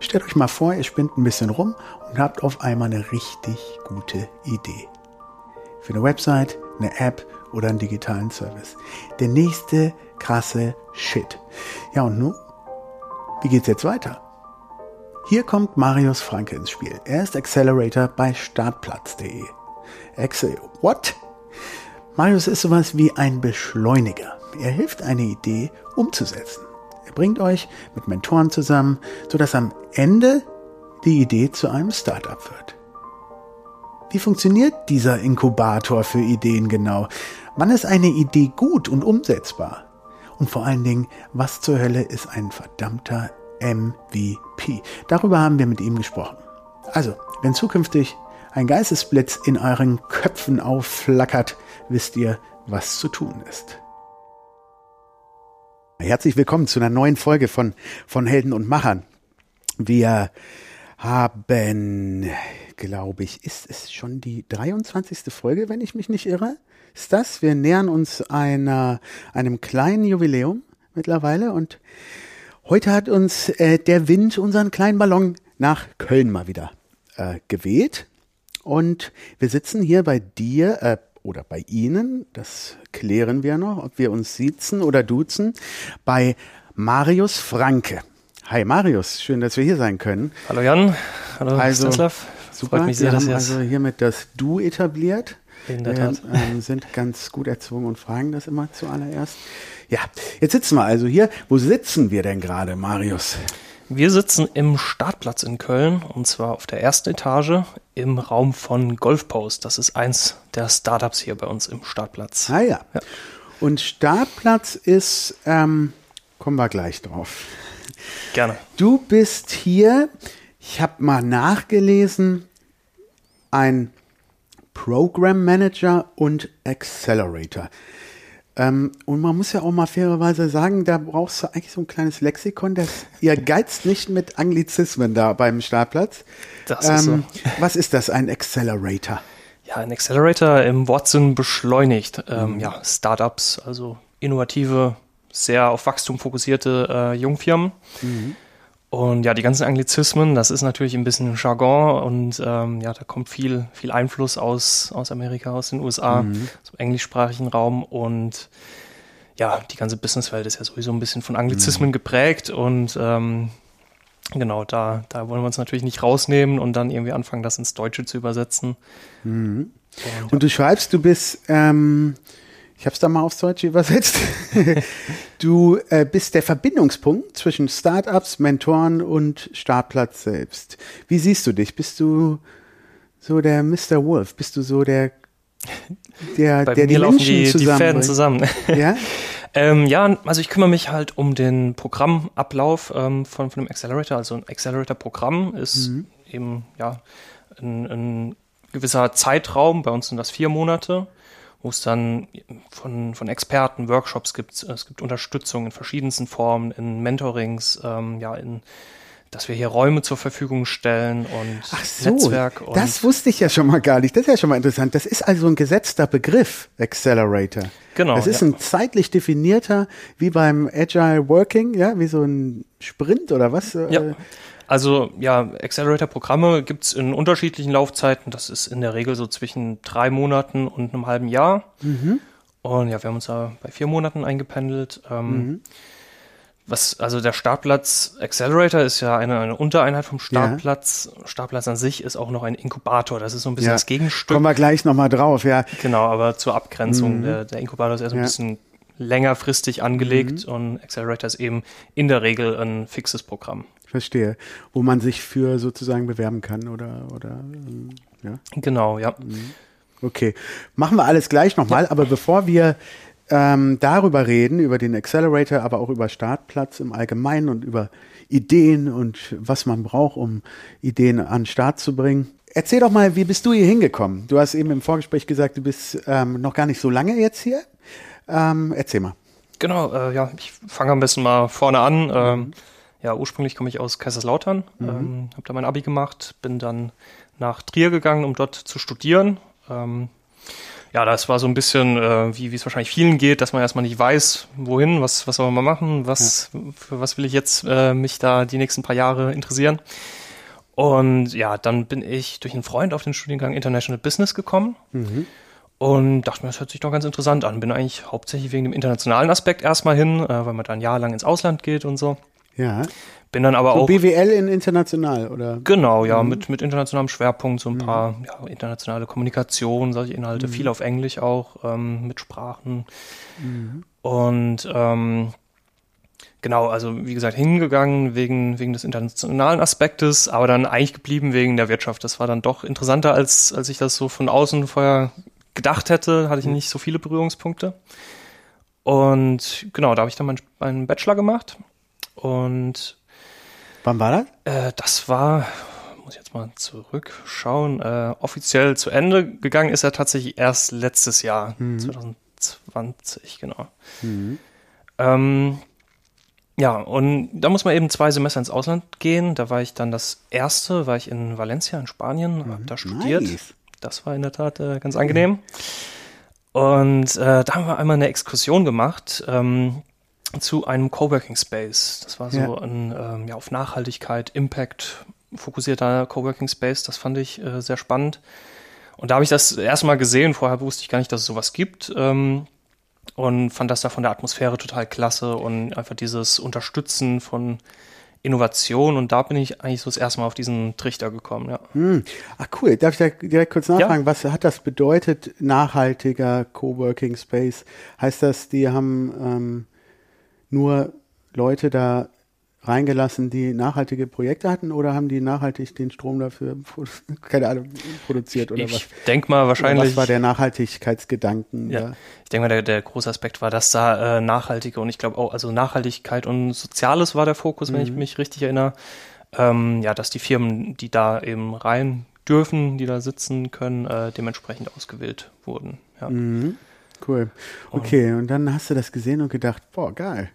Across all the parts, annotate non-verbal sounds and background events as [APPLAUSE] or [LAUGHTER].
Stellt euch mal vor, ihr spinnt ein bisschen rum und habt auf einmal eine richtig gute Idee. Für eine Website, eine App oder einen digitalen Service. Der nächste krasse Shit. Ja, und nun? Wie geht's jetzt weiter? Hier kommt Marius Franke ins Spiel. Er ist Accelerator bei startplatz.de. Excel, what? Marius ist sowas wie ein Beschleuniger. Er hilft eine Idee umzusetzen. Er bringt euch mit Mentoren zusammen, sodass am Ende die Idee zu einem Startup wird. Wie funktioniert dieser Inkubator für Ideen genau? Wann ist eine Idee gut und umsetzbar? Und vor allen Dingen, was zur Hölle ist ein verdammter MVP? Darüber haben wir mit ihm gesprochen. Also, wenn zukünftig ein Geistesblitz in euren Köpfen aufflackert, wisst ihr, was zu tun ist. Herzlich willkommen zu einer neuen Folge von, von Helden und Machern. Wir haben, glaube ich, ist es schon die 23. Folge, wenn ich mich nicht irre? Ist das? Wir nähern uns einer, einem kleinen Jubiläum mittlerweile und heute hat uns äh, der Wind unseren kleinen Ballon nach Köln mal wieder äh, geweht. Und wir sitzen hier bei dir, äh, oder bei Ihnen, das klären wir noch, ob wir uns sitzen oder duzen, bei Marius Franke. Hi Marius, schön, dass wir hier sein können. Hallo Jan, hallo also, Stanislav. Super, Freut mich sehr, wir haben also hiermit das Du etabliert. In der Tat. Wir ähm, sind ganz gut erzwungen und fragen das immer zuallererst. Ja, jetzt sitzen wir also hier. Wo sitzen wir denn gerade, Marius? Wir sitzen im Startplatz in Köln und zwar auf der ersten Etage im Raum von Golfpost. Das ist eins der Startups hier bei uns im Startplatz. Ah ja. ja. Und Startplatz ist, ähm, kommen wir gleich drauf. Gerne. Du bist hier, ich habe mal nachgelesen, ein Program Manager und Accelerator. Ähm, und man muss ja auch mal fairerweise sagen, da brauchst du eigentlich so ein kleines Lexikon, das ihr [LAUGHS] geizt nicht mit Anglizismen da beim Startplatz. Das ähm, ist so. Was ist das, ein Accelerator? Ja, ein Accelerator im Wortsinn beschleunigt ähm, mhm. ja, Startups, also innovative, sehr auf Wachstum fokussierte äh, Jungfirmen. Mhm. Und ja, die ganzen Anglizismen, das ist natürlich ein bisschen Jargon und ähm, ja, da kommt viel, viel Einfluss aus, aus Amerika, aus den USA, mhm. aus dem englischsprachigen Raum und ja, die ganze Businesswelt ist ja sowieso ein bisschen von Anglizismen mhm. geprägt und ähm, genau, da, da wollen wir uns natürlich nicht rausnehmen und dann irgendwie anfangen, das ins Deutsche zu übersetzen. Mhm. Und, und, du schreibst, du bist ähm, ich habe es da mal aufs Deutsche übersetzt. [LAUGHS] du äh, bist der Verbindungspunkt zwischen Startups, Mentoren und Startplatz selbst. Wie siehst du dich? Bist du so der Mr. Wolf? Bist du so der, der, Bei der die Menschen die, die Fäden zusammen? Ja? [LAUGHS] ähm, ja, also ich kümmere mich halt um den Programmablauf ähm, von, von dem Accelerator. Also ein Accelerator-Programm ist mhm. eben ja ein, ein gewisser Zeitraum. Bei uns sind das vier Monate wo es dann von, von Experten Workshops gibt. Es gibt Unterstützung in verschiedensten Formen, in Mentorings, ähm, ja, in dass wir hier Räume zur Verfügung stellen und Ach so, Netzwerk. Und das wusste ich ja schon mal gar nicht. Das ist ja schon mal interessant. Das ist also ein gesetzter Begriff, Accelerator. Genau. Das ist ja. ein zeitlich definierter, wie beim Agile Working, ja, wie so ein Sprint oder was? Ja. Also ja, Accelerator-Programme gibt's in unterschiedlichen Laufzeiten. Das ist in der Regel so zwischen drei Monaten und einem halben Jahr. Mhm. Und ja, wir haben uns da bei vier Monaten eingependelt. Ähm, mhm. Was, also der Startplatz Accelerator ist ja eine, eine Untereinheit vom Startplatz. Ja. Startplatz an sich ist auch noch ein Inkubator. Das ist so ein bisschen ja. das Gegenstück. Kommen wir gleich nochmal drauf, ja. Genau, aber zur Abgrenzung. Mhm. Der, der, Inkubator ist eher so ein ja. bisschen längerfristig angelegt mhm. und Accelerator ist eben in der Regel ein fixes Programm verstehe. Wo man sich für sozusagen bewerben kann oder, oder ähm, ja. Genau, ja. Mhm. Okay. Machen wir alles gleich nochmal, ja. aber bevor wir ähm, darüber reden, über den Accelerator, aber auch über Startplatz im Allgemeinen und über Ideen und was man braucht, um Ideen an den Start zu bringen. Erzähl doch mal, wie bist du hier hingekommen? Du hast eben im Vorgespräch gesagt, du bist ähm, noch gar nicht so lange jetzt hier. Ähm, erzähl mal. Genau, äh, ja, ich fange am besten mal vorne an. Ähm, ja, ursprünglich komme ich aus Kaiserslautern, mhm. ähm, habe da mein Abi gemacht, bin dann nach Trier gegangen, um dort zu studieren. Ähm, ja, das war so ein bisschen, äh, wie wie es wahrscheinlich vielen geht, dass man erstmal nicht weiß, wohin, was, was soll man machen, was, ja. für was will ich jetzt äh, mich da die nächsten paar Jahre interessieren. Und ja, dann bin ich durch einen Freund auf den Studiengang International Business gekommen. Mhm. Und dachte mir, das hört sich doch ganz interessant an. Bin eigentlich hauptsächlich wegen dem internationalen Aspekt erstmal hin, äh, weil man da ein Jahr lang ins Ausland geht und so. Ja. Bin dann aber so auch. BWL in international, oder? Genau, ja, mhm. mit, mit internationalem Schwerpunkt, so ein mhm. paar ja, internationale Kommunikation, solche Inhalte, mhm. viel auf Englisch auch, ähm, mit Sprachen. Mhm. Und ähm, genau, also wie gesagt, hingegangen wegen, wegen des internationalen Aspektes, aber dann eigentlich geblieben wegen der Wirtschaft. Das war dann doch interessanter, als, als ich das so von außen vorher gedacht hätte, hatte ich mhm. nicht so viele Berührungspunkte. Und genau, da habe ich dann meinen, meinen Bachelor gemacht. Und Wann war das? Äh, das war, muss ich jetzt mal zurückschauen, äh, offiziell zu Ende gegangen ist er tatsächlich erst letztes Jahr, mhm. 2020, genau. Mhm. Ähm, ja, und da muss man eben zwei Semester ins Ausland gehen. Da war ich dann das erste, war ich in Valencia in Spanien, mhm. habe da studiert. Nice. Das war in der Tat äh, ganz angenehm. Und äh, da haben wir einmal eine Exkursion gemacht. Ähm, zu einem Coworking Space. Das war so ja. ein ähm, ja, auf Nachhaltigkeit, Impact fokussierter Coworking Space. Das fand ich äh, sehr spannend. Und da habe ich das erstmal gesehen. Vorher wusste ich gar nicht, dass es sowas gibt. Ähm, und fand das da von der Atmosphäre total klasse und einfach dieses Unterstützen von Innovation. Und da bin ich eigentlich so das erste Mal auf diesen Trichter gekommen. Ja. Hm. Ach cool. Darf ich da direkt kurz nachfragen? Ja. Was hat das bedeutet, nachhaltiger Coworking Space? Heißt das, die haben ähm nur Leute da reingelassen, die nachhaltige Projekte hatten oder haben die nachhaltig den Strom dafür, [LAUGHS] keine Ahnung, produziert oder ich was? Ich denke mal wahrscheinlich. was war der Nachhaltigkeitsgedanken? Ja, da? ich denke mal, der, der große Aspekt war, dass da äh, nachhaltige und ich glaube auch, also Nachhaltigkeit und Soziales war der Fokus, mhm. wenn ich mhm. mich richtig erinnere. Ähm, ja, dass die Firmen, die da eben rein dürfen, die da sitzen können, äh, dementsprechend ausgewählt wurden. Ja. Mhm. Cool. Okay, und, und dann hast du das gesehen und gedacht, boah, geil.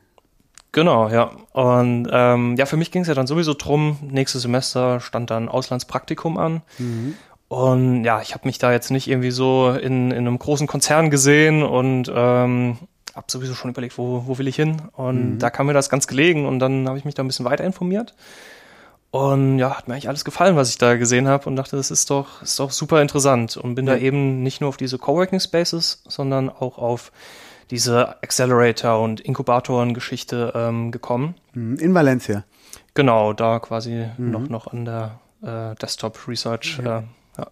Genau, ja. Und ähm, ja, für mich ging es ja dann sowieso drum, nächstes Semester stand dann Auslandspraktikum an. Mhm. Und ja, ich habe mich da jetzt nicht irgendwie so in, in einem großen Konzern gesehen und ähm, habe sowieso schon überlegt, wo, wo will ich hin. Und mhm. da kam mir das ganz gelegen und dann habe ich mich da ein bisschen weiter informiert. Und ja, hat mir eigentlich alles gefallen, was ich da gesehen habe und dachte, das ist doch, ist doch super interessant. Und bin ja. da eben nicht nur auf diese Coworking Spaces, sondern auch auf diese Accelerator- und Inkubatoren-Geschichte ähm, gekommen. Mhm, in Valencia. Genau, da quasi mhm. noch, noch an der äh, Desktop Research. Ja. Äh, ja.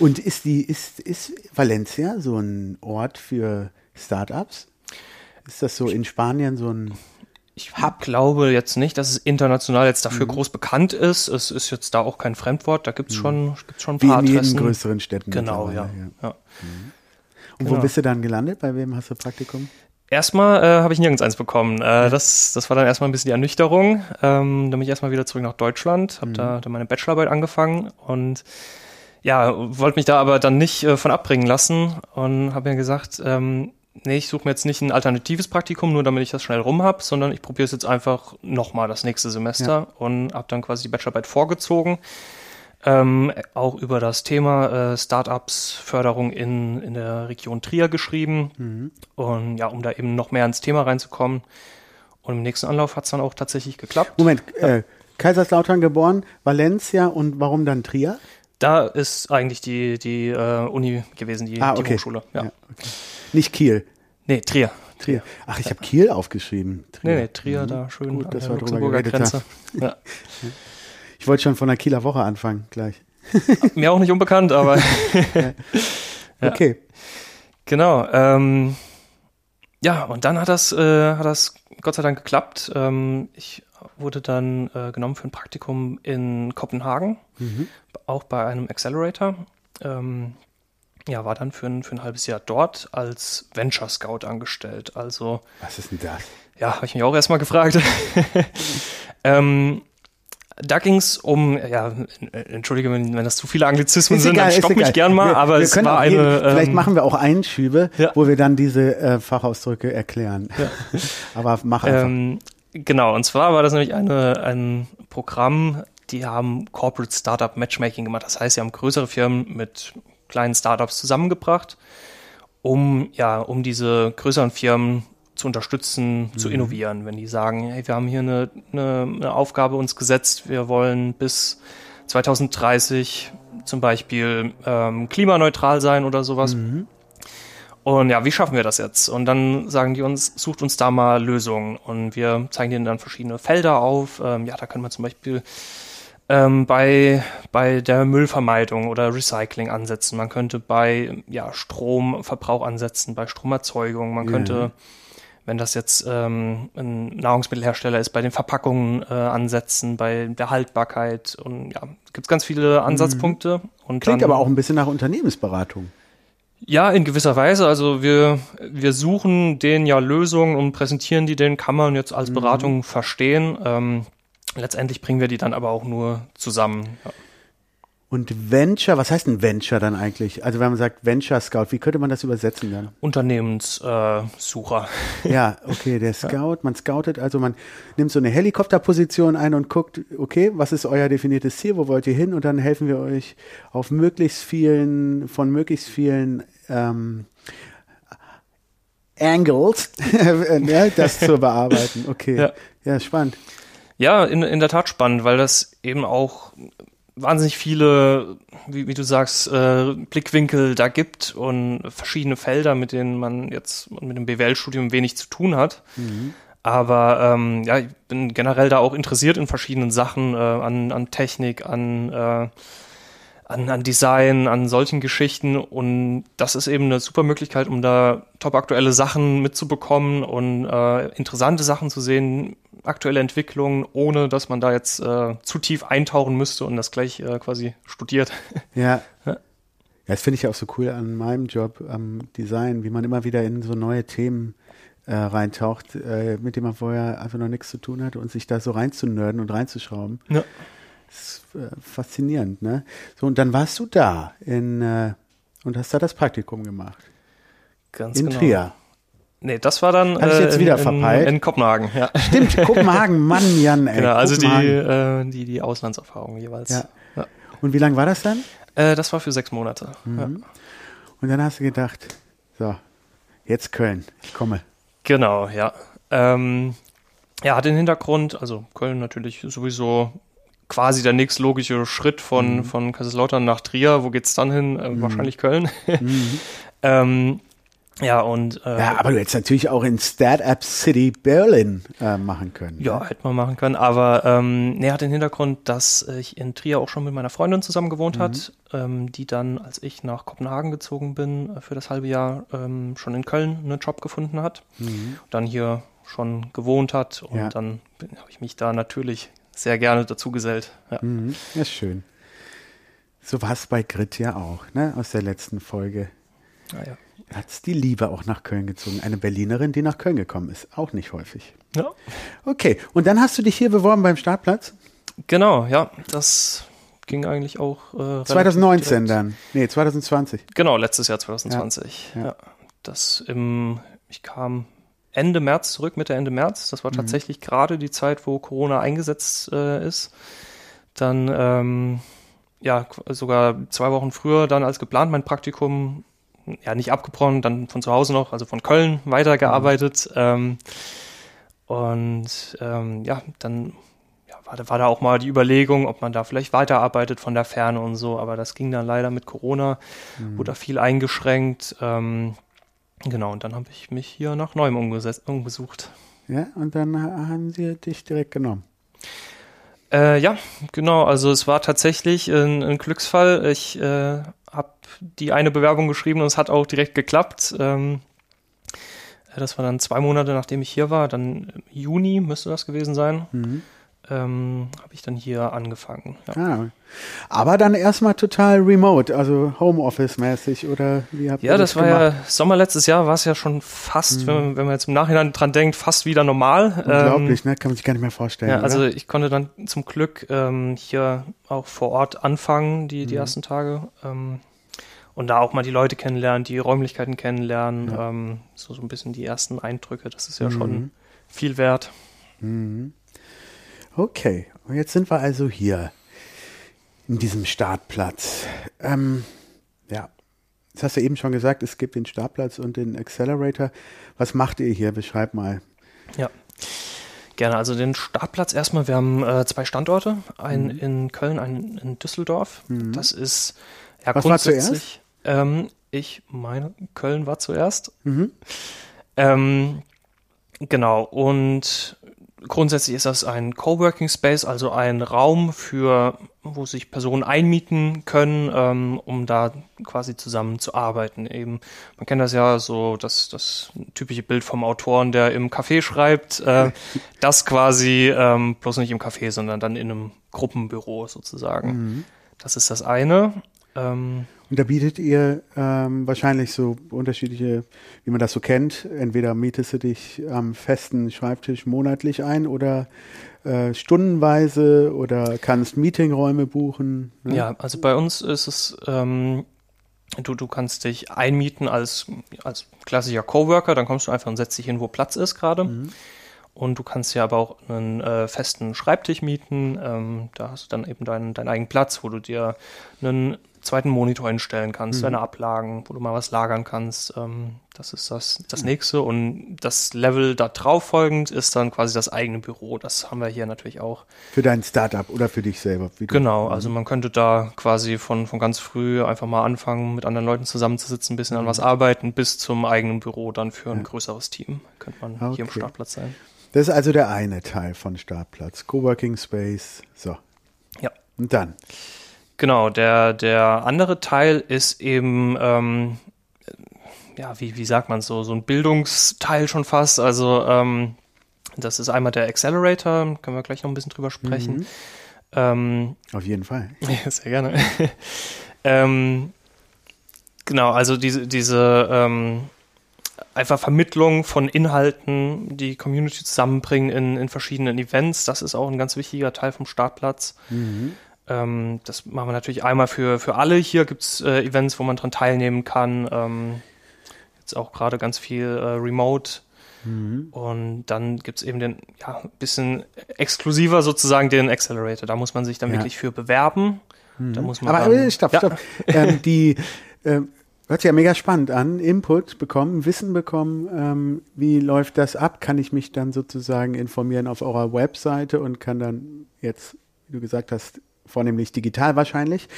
Und ist die, ist, ist Valencia so ein Ort für Startups? Ist das so in Spanien so ein ich hab, glaube jetzt nicht, dass es international jetzt dafür mhm. groß bekannt ist. Es ist jetzt da auch kein Fremdwort. Da gibt's mhm. schon, gibt's schon ein Wie paar in Adressen. größeren Städten. Genau, ja. ja. ja. Mhm. Und genau. wo bist du dann gelandet? Bei wem hast du Praktikum? Erstmal äh, habe ich nirgends eins bekommen. Äh, ja. das, das war dann erstmal ein bisschen die Ernüchterung. Ähm, dann bin ich erstmal wieder zurück nach Deutschland, habe mhm. da, da meine Bachelorarbeit angefangen und ja, wollte mich da aber dann nicht äh, von abbringen lassen und habe mir gesagt, ähm, nee, ich suche mir jetzt nicht ein alternatives Praktikum, nur damit ich das schnell rum habe, sondern ich probiere es jetzt einfach nochmal das nächste Semester ja. und habe dann quasi die Bachelorarbeit vorgezogen ähm, auch über das Thema äh, Startups Förderung in, in der Region Trier geschrieben. Mhm. Und ja, um da eben noch mehr ins Thema reinzukommen. Und im nächsten Anlauf hat es dann auch tatsächlich geklappt. Moment, ja. äh, Kaiserslautern geboren, Valencia und warum dann Trier? Da ist eigentlich die, die uh, Uni gewesen, die, ah, okay. die Hochschule. Ja. ja okay. Nicht Kiel. Nee, Trier. Trier. Ach, ich habe Kiel aufgeschrieben. Trier. Nee, nee, Trier, mhm. da schön Gut, an der Luxemburger Grenze. Ja. [LAUGHS] Ich wollte schon von der Kieler Woche anfangen, gleich. [LAUGHS] Mir auch nicht unbekannt, aber. [LAUGHS] ja. Okay. Genau. Ähm, ja, und dann hat das, äh, hat das Gott sei Dank geklappt. Ähm, ich wurde dann äh, genommen für ein Praktikum in Kopenhagen, mhm. auch bei einem Accelerator. Ähm, ja, war dann für ein, für ein halbes Jahr dort als Venture Scout angestellt. Also. Was ist denn das? Ja, habe ich mich auch erstmal gefragt. [LAUGHS] ähm, da ging es um, ja, entschuldige, wenn, wenn das zu viele Anglizismen sind, egal, dann stopp mich gern mal, wir, aber wir es war eine. Jeden, vielleicht ähm, machen wir auch Einschübe, ja. wo wir dann diese äh, Fachausdrücke erklären. Ja. [LAUGHS] aber mach einfach. Ähm, genau, und zwar war das nämlich eine, ein Programm, die haben Corporate Startup Matchmaking gemacht. Das heißt, sie haben größere Firmen mit kleinen Startups zusammengebracht um ja, um diese größeren Firmen zu unterstützen, mhm. zu innovieren. Wenn die sagen, hey, wir haben hier eine, eine, eine Aufgabe uns gesetzt, wir wollen bis 2030 zum Beispiel ähm, klimaneutral sein oder sowas. Mhm. Und ja, wie schaffen wir das jetzt? Und dann sagen die uns, sucht uns da mal Lösungen. Und wir zeigen ihnen dann verschiedene Felder auf. Ähm, ja, da können wir zum Beispiel ähm, bei, bei der Müllvermeidung oder Recycling ansetzen. Man könnte bei ja, Stromverbrauch ansetzen, bei Stromerzeugung. Man könnte, wenn das jetzt ähm, ein Nahrungsmittelhersteller ist, bei den Verpackungen äh, ansetzen, bei der Haltbarkeit. Und ja, gibt es ganz viele mhm. Ansatzpunkte. Mhm. Und Klingt dann, aber auch ein bisschen nach Unternehmensberatung. Ja, in gewisser Weise. Also wir, wir suchen denen ja Lösungen und präsentieren die, den kann man jetzt als mhm. Beratung mhm. verstehen. Ähm, letztendlich bringen wir die dann aber auch nur zusammen. Ja. Und Venture, was heißt ein Venture dann eigentlich? Also wenn man sagt Venture Scout, wie könnte man das übersetzen dann? Unternehmenssucher. Äh, ja, okay, der [LAUGHS] Scout, man scoutet, also man nimmt so eine Helikopterposition ein und guckt, okay, was ist euer definiertes Ziel, wo wollt ihr hin? Und dann helfen wir euch auf möglichst vielen, von möglichst vielen ähm, Angles, [LAUGHS] das zu [LAUGHS] bearbeiten. Okay, ja, ja spannend. Ja, in, in der Tat spannend, weil das eben auch wahnsinnig viele, wie, wie du sagst, äh, Blickwinkel da gibt und verschiedene Felder, mit denen man jetzt mit dem BWL-Studium wenig zu tun hat. Mhm. Aber ähm, ja, ich bin generell da auch interessiert in verschiedenen Sachen, äh, an, an Technik, an, äh, an, an Design, an solchen Geschichten. Und das ist eben eine super Möglichkeit, um da top aktuelle Sachen mitzubekommen und äh, interessante Sachen zu sehen, aktuelle Entwicklungen, ohne dass man da jetzt äh, zu tief eintauchen müsste und das gleich äh, quasi studiert. [LAUGHS] Ja. ja. das finde ich auch so cool an meinem Job am Design, wie man immer wieder in so neue Themen äh, reintaucht, äh, mit denen man vorher einfach noch nichts zu tun hatte und sich da so reinzunörden und reinzuschrauben. Ja. Ist äh, faszinierend, ne? So, und dann warst du da in, äh, und hast da das Praktikum gemacht. Ganz in genau. Trier. Nee, das war dann Hab ich jetzt äh, wieder in, verpeilt. In, Kopenhagen, ja. Stimmt, Kopenhagen, [LAUGHS] Mann, Jan, ey. Genau, also die, äh, die, die Auslandserfahrung jeweils. Ja. ja. Und wie lange war das dann? Äh, das war für sechs Monate. Mhm. Ja. Und dann hast du gedacht, so, jetzt Köln, ich komme. Genau, ja. Ähm, ja, hat den Hintergrund, also Köln natürlich sowieso quasi der nächstlogische Schritt von, mhm. von Kaiserslautern nach Trier. Wo geht's dann hin? Äh, mhm. Wahrscheinlich Köln. Mhm. [LAUGHS] ähm, ja, und. Äh, ja, aber du hättest natürlich auch in Startup City Berlin äh, machen können. Ja, ne? hätte man machen können. Aber ähm, nee, hat den Hintergrund, dass ich in Trier auch schon mit meiner Freundin zusammen gewohnt mhm. hat, ähm, die dann, als ich nach Kopenhagen gezogen bin, äh, für das halbe Jahr ähm, schon in Köln einen Job gefunden hat. Mhm. dann hier schon gewohnt hat. Und ja. dann habe ich mich da natürlich sehr gerne dazu gesellt. Ja, mhm. ist schön. So war es bei Grit ja auch, ne? Aus der letzten Folge. Ah, ja hat es die Liebe auch nach Köln gezogen. Eine Berlinerin, die nach Köln gekommen ist. Auch nicht häufig. Ja. Okay, und dann hast du dich hier beworben beim Startplatz? Genau, ja. Das ging eigentlich auch. Äh, 2019 direkt. dann. Nee, 2020. Genau, letztes Jahr 2020. Ja. ja. Das im, ich kam Ende März zurück, Mitte Ende März. Das war mhm. tatsächlich gerade die Zeit, wo Corona eingesetzt äh, ist. Dann, ähm, ja, sogar zwei Wochen früher dann als geplant mein Praktikum ja nicht abgebrochen, dann von zu Hause noch, also von Köln weitergearbeitet. Mhm. Ähm, und ähm, ja, dann ja, war, war da auch mal die Überlegung, ob man da vielleicht weiterarbeitet von der Ferne und so, aber das ging dann leider mit Corona, mhm. wurde da viel eingeschränkt. Ähm, genau, und dann habe ich mich hier nach Neuem umgesucht. Ja, und dann haben sie dich direkt genommen. Äh, ja, genau. Also es war tatsächlich ein, ein Glücksfall. Ich äh, habe die eine Bewerbung geschrieben und es hat auch direkt geklappt. Ähm, äh, das war dann zwei Monate, nachdem ich hier war. Dann im Juni müsste das gewesen sein. Mhm ähm, habe ich dann hier angefangen. Ja. Ah, aber dann erstmal total remote, also Homeoffice-mäßig oder wie habt ihr Ja, das, das war gemacht? ja Sommer letztes Jahr war es ja schon fast, mhm. wenn, man, wenn, man, jetzt im Nachhinein dran denkt, fast wieder normal. Unglaublich, ähm, ne? Kann man sich gar nicht mehr vorstellen. Ja, also ich konnte dann zum Glück ähm, hier auch vor Ort anfangen, die, die mhm. ersten Tage. Ähm, und da auch mal die Leute kennenlernen, die Räumlichkeiten kennenlernen, ja. Ähm, so, so ein bisschen die ersten Eindrücke, das ist ja mhm. schon viel wert. Mhm. Okay, und jetzt sind wir also hier in diesem Startplatz. Ähm, ja, Jetzt hast du eben schon gesagt, es gibt den Startplatz und den Accelerator. Was macht ihr hier? Beschreib mal. Ja. Gerne, also den Startplatz erstmal. Wir haben äh, zwei Standorte, einen mhm. in Köln, einen in Düsseldorf. Mhm. Das ist ja Was grundsätzlich. War zuerst? Ähm, ich meine, Köln war zuerst. Mhm. Ähm, genau, und grundsätzlich ist das ein Coworking Space, also ein Raum für, wo sich Personen einmieten können, ähm, um da quasi zusammen zu arbeiten. Eben, man kennt das ja so, das, das typische Bild vom Autoren, der im Café schreibt, äh, [LAUGHS] das quasi ähm, bloß nicht im Café, sondern dann in einem Gruppenbüro sozusagen. Mhm. Das ist das eine. Ähm, und da bietet ihr ähm, wahrscheinlich so unterschiedliche, wie man das so kennt. Entweder mietest du dich am festen Schreibtisch monatlich ein oder äh, stundenweise oder kannst Meetingräume buchen. Ne? Ja, also bei uns ist es, ähm, du, du kannst dich einmieten als, als klassischer Coworker, dann kommst du einfach und setzt dich hin, wo Platz ist gerade. Mhm. Und du kannst ja aber auch einen äh, festen Schreibtisch mieten. Ähm, da hast du dann eben deinen, deinen eigenen Platz, wo du dir einen zweiten Monitor einstellen kannst, mhm. deine Ablagen, wo du mal was lagern kannst. Ähm, das ist das, das nächste. Und das Level da drauf folgend ist dann quasi das eigene Büro. Das haben wir hier natürlich auch. Für dein Startup oder für dich selber? genau, also man könnte da quasi von, von ganz früh einfach mal anfangen, mit anderen Leuten zusammenzusitzen, ein bisschen an was mhm. arbeiten, bis zum eigenen Büro dann für ein ja. größeres Team. Könnte man okay. hier im Startplatz sein. Das ist also der eine Teil von Startplatz. Coworking Space. So. Ja. Und dann? Genau, der, der andere Teil ist eben, ähm, ja, wie, wie sagt man so, so ein Bildungsteil schon fast. Also ähm, das ist einmal der Accelerator, können wir gleich noch ein bisschen drüber sprechen. Mhm. Ähm, Auf jeden Fall. [LAUGHS] Ja, sehr gerne. [LAUGHS] ähm, genau, also diese, diese ähm, einfach Vermittlung von Inhalten, die Community zusammenbringen in, in verschiedenen Events, das ist auch ein ganz wichtiger Teil vom Startplatz. Mhm. Ähm, das machen wir natürlich einmal für, für alle. Hier gibt es äh, Events, wo man dran teilnehmen kann. Ähm, jetzt auch gerade ganz viel äh, Remote. Mhm. Und dann gibt es eben den, ja, ein bisschen exklusiver sozusagen den Accelerator. Da muss man sich dann ja. wirklich für bewerben. Mhm. Da muss man Aber dann, äh, stopp, ja. stopp. ähm, die äh, hört sich ja mega spannend an. Input bekommen, Wissen bekommen. Ähm, wie läuft das ab? Kann ich mich dann sozusagen informieren auf eurer Webseite und kann dann jetzt, wie du gesagt hast, vornehmlich digital wahrscheinlich,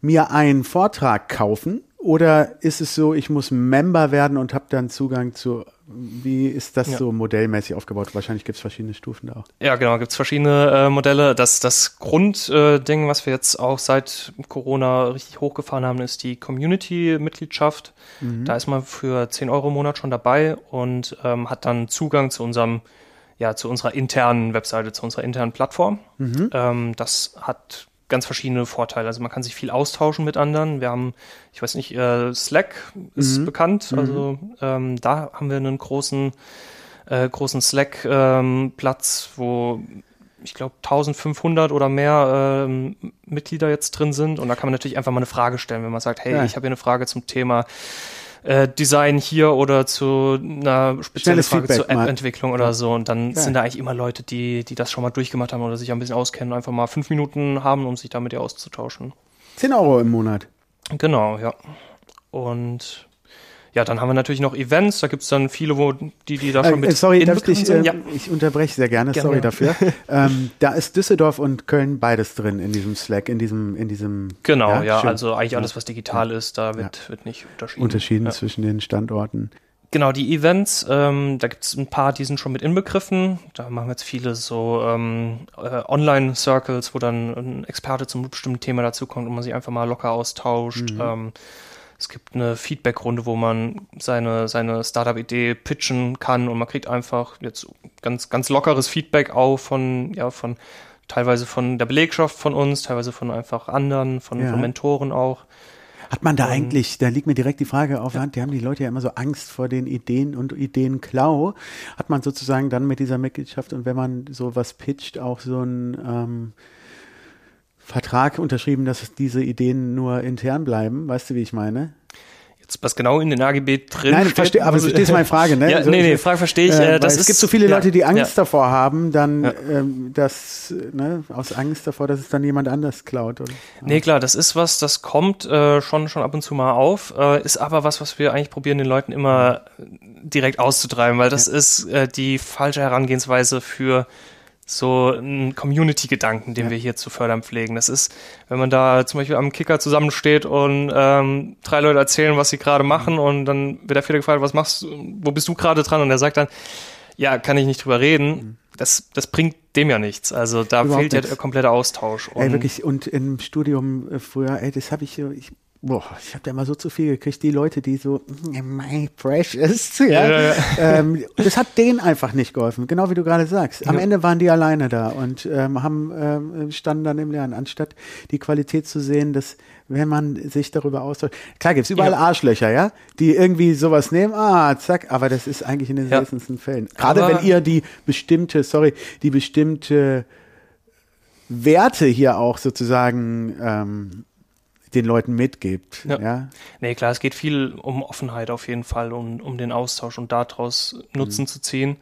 mir einen Vortrag kaufen? Oder ist es so, ich muss Member werden und habe dann Zugang zu, wie ist das ja. so modellmäßig aufgebaut? Wahrscheinlich gibt es verschiedene Stufen da auch. Ja, genau, gibt es verschiedene äh, Modelle. Das, das Grundding, äh, was wir jetzt auch seit Corona richtig hochgefahren haben, ist die Community-Mitgliedschaft. Mhm. Da ist man für 10 Euro im Monat schon dabei und ähm, hat dann Zugang zu unserem ja, zu unserer internen Webseite, zu unserer internen Plattform. Mhm. Ähm, das hat ganz verschiedene Vorteile. Also man kann sich viel austauschen mit anderen. Wir haben, ich weiß nicht, äh, Slack ist mhm. bekannt. Mhm. Also ähm, da haben wir einen großen, äh, großen Slack-Platz, ähm, wo ich glaube 1500 oder mehr ähm, Mitglieder jetzt drin sind. Und da kann man natürlich einfach mal eine Frage stellen, wenn man sagt, hey, ja. ich habe hier eine Frage zum Thema äh, Design hier oder zu einer speziellen Frage Feedback zur App-Entwicklung oder so. Und dann ja. sind da eigentlich immer Leute, die, die das schon mal durchgemacht haben oder sich ein bisschen auskennen, einfach mal fünf Minuten haben, um sich da mit dir auszutauschen. 10 Euro im Monat. Genau, ja. Und ja, dann haben wir natürlich noch Events, da gibt es dann viele, wo die, die da schon äh, mit äh, Sorry, darf ich, äh, ja. ich unterbreche sehr gerne, gerne sorry dafür. [LAUGHS] ähm, da ist Düsseldorf und Köln beides drin in diesem Slack, in diesem, in diesem Genau, ja, ja also eigentlich alles, was digital ja. ist, da wird, wird nicht unterschieden. Unterschieden zwischen den Standorten. Genau, die Events, ähm, da gibt es ein paar, die sind schon mit inbegriffen. Da machen wir jetzt viele so ähm, äh, Online-Circles, wo dann ein Experte zum bestimmten Thema dazukommt und man sich einfach mal locker austauscht. Mhm. Ähm, es gibt eine Feedback-Runde, wo man seine, seine Startup-Idee pitchen kann und man kriegt einfach jetzt ganz, ganz lockeres Feedback auch von, ja, von teilweise von der Belegschaft von uns, teilweise von einfach anderen, von, ja. von Mentoren auch. Hat man da eigentlich, da liegt mir direkt die Frage auf ja. Hand, die haben die Leute ja immer so Angst vor den Ideen und Ideenklau. Hat man sozusagen dann mit dieser Mitgliedschaft und wenn man sowas pitcht, auch so ein ähm, Vertrag unterschrieben, dass diese Ideen nur intern bleiben. Weißt du, wie ich meine? was genau in den AGB drin Nein, steht. versteh, aber du verstehst meine Frage, ne? [LAUGHS] Ja, Also, nee, nee, Frage verstehe ich. Äh, Äh, das ist, es gibt so viele ja, Leute, die Angst ja. davor haben, dann Ja. ähm, das, ne, aus Angst davor, dass es dann jemand anders klaut. Oder? Nee, klar, das ist was, das kommt äh, schon, schon ab und zu mal auf, äh, ist aber was, was wir eigentlich probieren, den Leuten immer direkt auszutreiben, weil das ist äh, die falsche Herangehensweise für so einen Community-Gedanken, den Ja. wir hier zu fördern pflegen. Das ist, wenn man da zum Beispiel am Kicker zusammensteht und ähm, drei Leute erzählen, was sie gerade machen und dann wird der vierte gefragt, was machst du, wo bist du gerade dran? Und er sagt dann, ja, kann ich nicht drüber reden. Das, das bringt dem ja nichts. Also da Mhm. Überhaupt fehlt ja der komplette Austausch. Ey, Und- wirklich, und im Studium äh, früher, ey, das habe ich, ich, boah, ich habe da immer so zu viel gekriegt, die Leute, die so, "Mm, my precious, [LAUGHS] ja, Ja, ja. Ähm, das hat denen einfach nicht geholfen, genau wie du gerade sagst. Am. Ende waren die alleine da und ähm, haben, ähm, standen dann im Lernen, anstatt die Qualität zu sehen, dass wenn man sich darüber austauscht, klar gibt's überall. Arschlöcher, ja, die irgendwie sowas nehmen, ah, zack, aber das ist eigentlich in den seltensten Fällen. Gerade Aber- wenn ihr die bestimmte, sorry, die bestimmte Werte hier auch sozusagen ähm, den Leuten mitgibt. Ja. Ja. Nee, klar, es geht viel um Offenheit auf jeden Fall und um den Austausch und daraus Nutzen zu ziehen.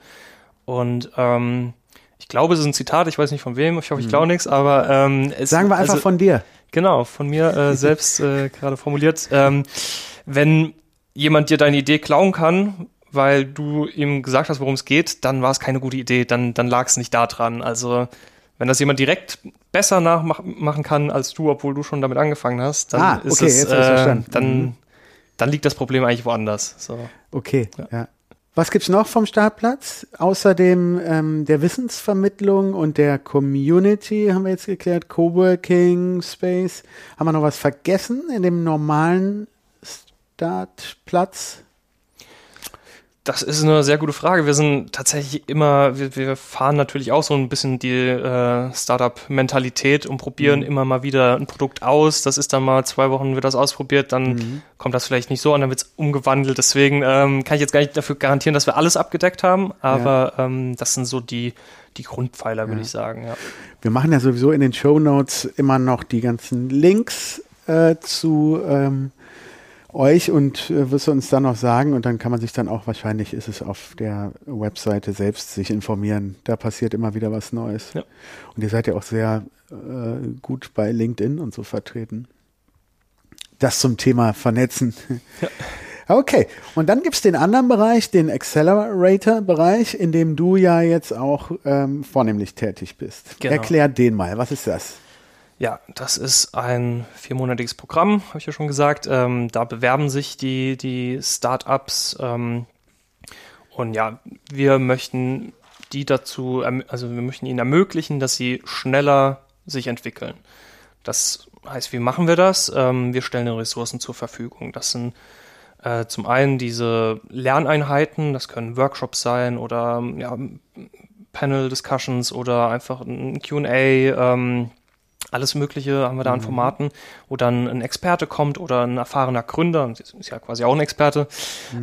Und ähm, ich glaube, es ist ein Zitat, ich weiß nicht von wem, ich hoffe, ich glaube nichts, aber ähm, es, Sagen wir einfach also, von dir. Genau, von mir äh, [LAUGHS] selbst äh, gerade formuliert. Ähm, wenn jemand dir deine Idee klauen kann, weil du ihm gesagt hast, worum es geht, dann war es keine gute Idee, dann, dann lag es nicht da dran. Also wenn das jemand direkt besser nachmachen kann als du, obwohl du schon damit angefangen hast, dann Ah, ist okay, es, äh, dann, Mhm. dann liegt das Problem eigentlich woanders. So. Okay, ja. Was gibt's noch vom Startplatz? Außerdem ähm, der Wissensvermittlung und der Community haben wir jetzt geklärt, Coworking Space. Haben wir noch was vergessen in dem normalen Startplatz? Das ist eine sehr gute Frage. Wir sind tatsächlich immer, wir, wir fahren natürlich auch so ein bisschen die äh, Startup-Mentalität und probieren immer mal wieder ein Produkt aus. Das ist dann mal zwei Wochen wird das ausprobiert, dann kommt das vielleicht nicht so an, dann wird es umgewandelt. Deswegen ähm, kann ich jetzt gar nicht dafür garantieren, dass wir alles abgedeckt haben, aber ähm, das sind so die, die Grundpfeiler, würde ich sagen. Ja. Wir machen ja sowieso in den Show Notes immer noch die ganzen Links äh, zu ähm, euch und äh, wirst du uns dann noch sagen und dann kann man sich dann auch wahrscheinlich ist es auf der Webseite selbst sich informieren. Da passiert immer wieder was Neues. Ja. Und ihr seid ja auch sehr äh, gut bei LinkedIn und so vertreten. Das zum Thema Vernetzen. [LAUGHS] Okay, und dann gibt's den anderen Bereich, den Accelerator-Bereich, in dem du ja jetzt auch ähm, vornehmlich tätig bist. Genau. Erklär den mal, was ist das? Ja, das ist ein viermonatiges Programm, habe ich ja schon gesagt. Ähm, da bewerben sich die, die Startups. Ähm, und ja, wir möchten die dazu, erm- also wir möchten ihnen ermöglichen, dass sie schneller sich entwickeln. Das heißt, wie machen wir das? Ähm, wir stellen Ressourcen zur Verfügung. Das sind äh, zum einen diese Lerneinheiten, das können Workshops sein oder ja, Panel-Discussions oder einfach ein QA. Alles Mögliche haben wir da an Formaten, wo dann ein Experte kommt oder ein erfahrener Gründer, ist ja quasi auch ein Experte,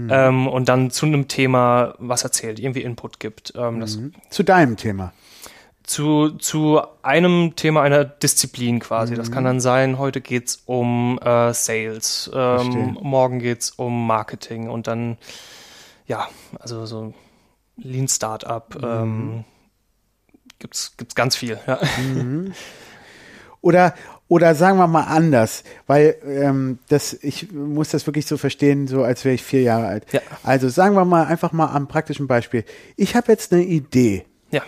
ähm, und dann zu einem Thema was erzählt, irgendwie Input gibt. Ähm, das Zu deinem Thema. zu, zu einem Thema einer Disziplin quasi. Das kann dann sein, heute geht's um äh, Sales, ähm, morgen geht's um Marketing und dann, ja, also so Lean Startup, ähm, gibt's, gibt's ganz viel. Ja. [LAUGHS] Oder, oder sagen wir mal anders, weil ähm, das, ich muss das wirklich so verstehen, so als wäre ich vier Jahre alt. Ja. Also sagen wir mal einfach mal am praktischen Beispiel. Ich habe jetzt eine Idee. ja,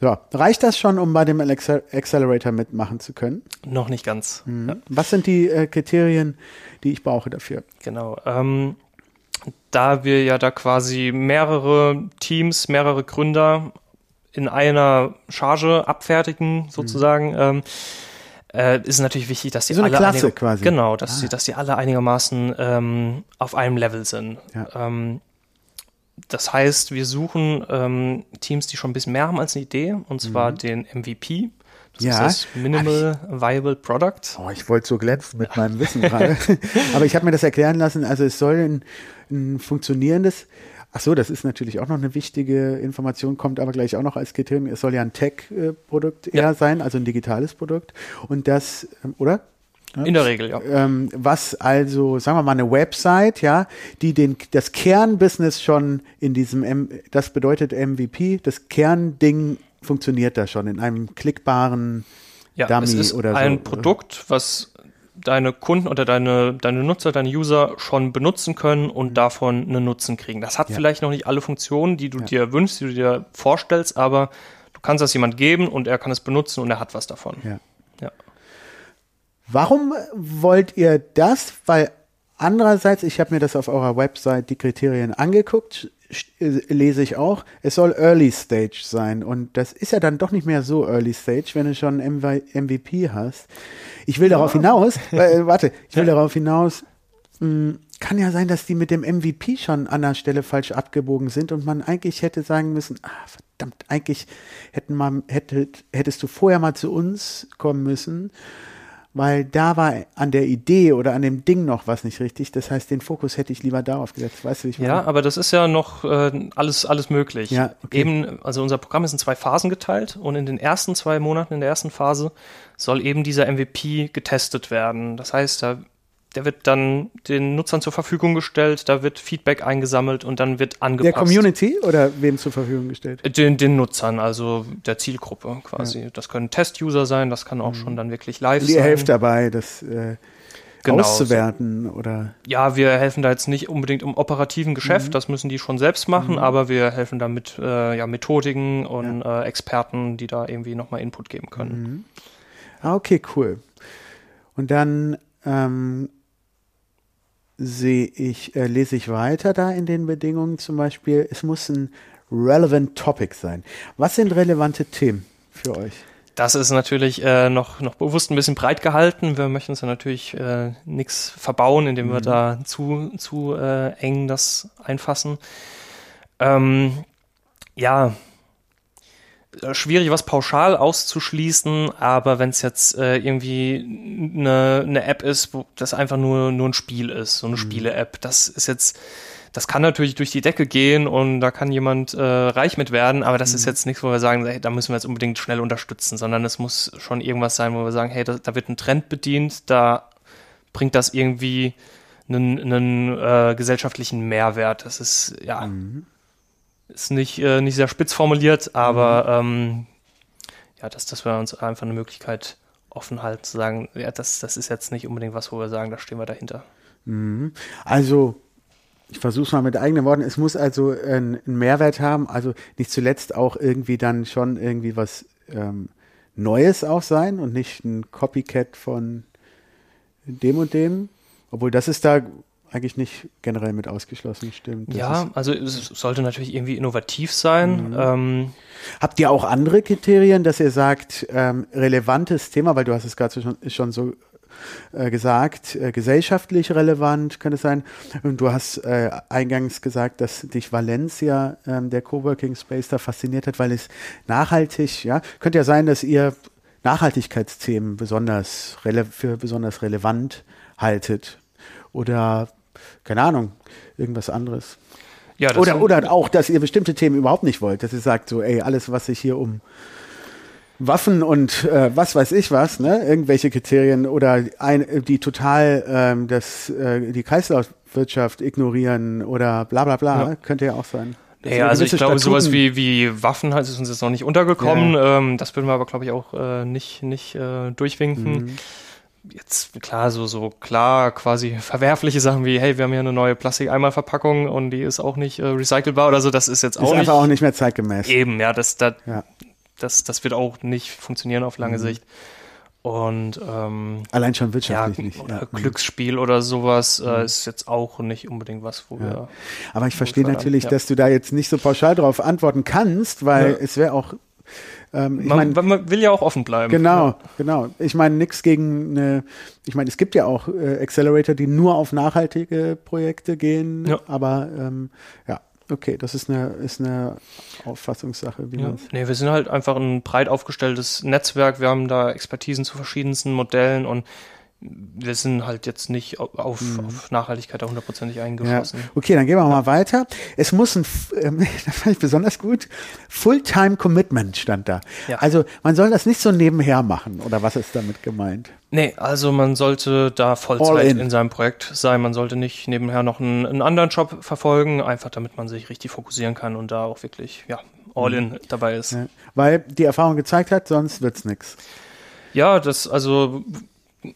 So, reicht das schon, um bei dem Acce- Accelerator mitmachen zu können? noch nicht ganz. Ja. Was sind die äh, Kriterien, die ich brauche dafür? Genau. Ähm, da wir ja da quasi mehrere Teams, mehrere Gründer in einer Charge abfertigen, sozusagen, ähm, äh, ist es natürlich wichtig, dass die So alle Klasse einig- quasi. Genau, dass Ah. sie, dass die alle einigermaßen ähm, auf einem Level sind. Ja. Ähm, das heißt, wir suchen ähm, Teams, die schon ein bisschen mehr haben als eine Idee, und zwar den MVP. Das Mhm. Ja, ist das Minimal Viable Product. Oh, ich wollte so glänzen mit meinem Wissen gerade. [LAUGHS] Aber ich habe mir das erklären lassen. Also es soll ein, ein funktionierendes. Ach so, das ist natürlich auch noch eine wichtige Information, kommt aber gleich auch noch als Kriterium. Es soll ja ein Tech-Produkt eher Ja. sein, also ein digitales Produkt. Und das, ähm, oder? In der Regel, ja. Ähm, was also, sagen wir mal, eine Website, ja, die den, das Kernbusiness schon in diesem, M das bedeutet MVP, das Kernding funktioniert da schon in einem klickbaren ja, Dummy es ist oder so. ein Produkt, was deine Kunden oder deine, deine Nutzer, deine User schon benutzen können und davon einen Nutzen kriegen. Das hat Ja. vielleicht noch nicht alle Funktionen, die du dir wünschst, die du dir vorstellst, aber du kannst das jemand geben und er kann es benutzen und er hat was davon. Ja. Ja. Warum wollt ihr das? Weil andererseits, ich habe mir das auf eurer Website die Kriterien angeguckt, lese ich auch, es soll Early Stage sein. Und das ist ja dann doch nicht mehr so Early Stage, wenn du schon MV MVP hast. Ich will darauf hinaus, [LAUGHS] äh, warte, ich will darauf hinaus, mh, kann ja sein, dass die mit dem MVP schon an der Stelle falsch abgebogen sind und man eigentlich hätte sagen müssen, ah, verdammt, eigentlich hätten man, hättet, hättest du vorher mal zu uns kommen müssen, weil da war an der Idee oder an dem Ding noch was nicht richtig. Das heißt, den Fokus hätte ich lieber darauf gesetzt. Weißt du, ich Ja, meine? aber das ist ja noch äh, alles, alles möglich. Ja, okay. Eben, also unser Programm ist in zwei Phasen geteilt und in den ersten zwei Monaten in der ersten Phase soll eben dieser MVP getestet werden. Das heißt, da, der wird dann den Nutzern zur Verfügung gestellt, da wird Feedback eingesammelt und dann wird angepasst. Der Community oder wem zur Verfügung gestellt? Den, den Nutzern, also der Zielgruppe quasi. Das können Test-User sein, das kann auch schon dann wirklich live ihr sein. helft dabei, das äh, Genau, auszuwerten oder Ja, wir helfen da jetzt nicht unbedingt im operativen Geschäft, das müssen die schon selbst machen, aber wir helfen da mit äh, ja, Methodiken und äh, Experten, die da irgendwie nochmal Input geben können. Ah, okay, cool. Und dann ähm, sehe ich, äh, lese ich weiter da in den Bedingungen zum Beispiel, es muss ein relevant Topic sein. Was sind relevante Themen für euch? Das ist natürlich äh, noch, noch bewusst ein bisschen breit gehalten. Wir möchten uns ja natürlich äh, nichts verbauen, indem wir da zu, zu äh, eng das einfassen. Ähm, ja, schwierig, was pauschal auszuschließen, aber wenn es jetzt äh, irgendwie eine, eine App ist, wo das einfach nur, nur ein Spiel ist, so eine Spiele-App, das ist jetzt, das kann natürlich durch die Decke gehen und da kann jemand äh, reich mit werden, aber das ist jetzt nichts, wo wir sagen, hey, da müssen wir jetzt unbedingt schnell unterstützen, sondern es muss schon irgendwas sein, wo wir sagen, hey, da, da wird ein Trend bedient, da bringt das irgendwie einen, einen äh, gesellschaftlichen Mehrwert. Das ist, ja, ist nicht, äh, nicht sehr spitz formuliert, aber ähm, ja, dass, dass wir uns einfach eine Möglichkeit offen halten, zu sagen, ja, das, das ist jetzt nicht unbedingt was, wo wir sagen, da stehen wir dahinter. Also, ich versuche es mal mit eigenen Worten. Es muss also einen, einen Mehrwert haben, also nicht zuletzt auch irgendwie dann schon irgendwie was ähm, Neues auch sein und nicht ein Copycat von dem und dem. Obwohl das ist da eigentlich nicht generell mit ausgeschlossen, stimmt. Das ja, also es sollte natürlich irgendwie innovativ sein. Ähm, habt ihr auch andere Kriterien, dass ihr sagt, ähm, relevantes Thema, weil du hast es gerade schon, schon so äh, gesagt, äh, gesellschaftlich relevant könnte es sein. Und du hast äh, eingangs gesagt, dass dich Valencia, ähm, der Coworking Space, da fasziniert hat, weil es nachhaltig, ja, könnte ja sein, dass ihr Nachhaltigkeitsthemen besonders für besonders relevant haltet. Oder, keine Ahnung, irgendwas anderes. ja, das Oder, oder auch, dass ihr bestimmte Themen überhaupt nicht wollt, dass ihr sagt, so, ey, alles, was sich hier um Waffen und äh, was weiß ich was, ne, irgendwelche Kriterien oder ein, die total ähm, das, äh, die Kreislaufwirtschaft ignorieren oder bla bla bla, Ja. könnte ja auch sein. Dass Ja, also ich glaube, sowas Statuten- wie, wie Waffen halt ist uns jetzt noch nicht untergekommen. Ähm, das würden wir aber, glaube ich, auch äh, nicht, nicht äh, durchwinken. Mhm. Jetzt, klar, so, so klar, quasi verwerfliche Sachen wie, hey, wir haben hier eine neue Plastikeimerverpackung und die ist auch nicht äh, recycelbar oder so, das ist jetzt ist auch nicht, einfach auch nicht mehr zeitgemäß. eben, ja, das, das, Ja. das, das wird auch nicht funktionieren auf Mhm. lange Sicht. Und ähm, Allein schon ja, wirtschaftlich nicht. oder Ja. Mhm. Glücksspiel oder sowas äh, ist jetzt auch nicht unbedingt was, wo wir Aber ich verstehe natürlich, ja. dass du da jetzt nicht so pauschal drauf antworten kannst, weil Ja. es wäre auch, ähm, ich man, meine, man will ja auch offen bleiben. Genau, genau. Ich meine, nichts gegen eine, ich meine, es gibt ja auch äh, Accelerator, die nur auf nachhaltige Projekte gehen, Ja. aber ähm, ja, okay, das ist eine, ist eine Auffassungssache, wie Ja. Nee, wir sind halt einfach ein breit aufgestelltes Netzwerk. Wir haben da Expertisen zu verschiedensten Modellen und wir sind halt jetzt nicht auf, auf Nachhaltigkeit hundertprozentig Ja. eingeschossen. Okay, dann gehen wir mal weiter. Es muss ein, ähm, [LAUGHS] das fand ich besonders gut, Fulltime Commitment stand da. Ja. Also man soll das nicht so nebenher machen, oder was ist damit gemeint? Nee, also man sollte da Vollzeit in. in. seinem Projekt sein. Man sollte nicht nebenher noch einen, einen anderen Job verfolgen, einfach damit man sich richtig fokussieren kann und da auch wirklich, ja, all in dabei ist. Ja. Weil die Erfahrung gezeigt hat, sonst wird's nix. Ja, das, also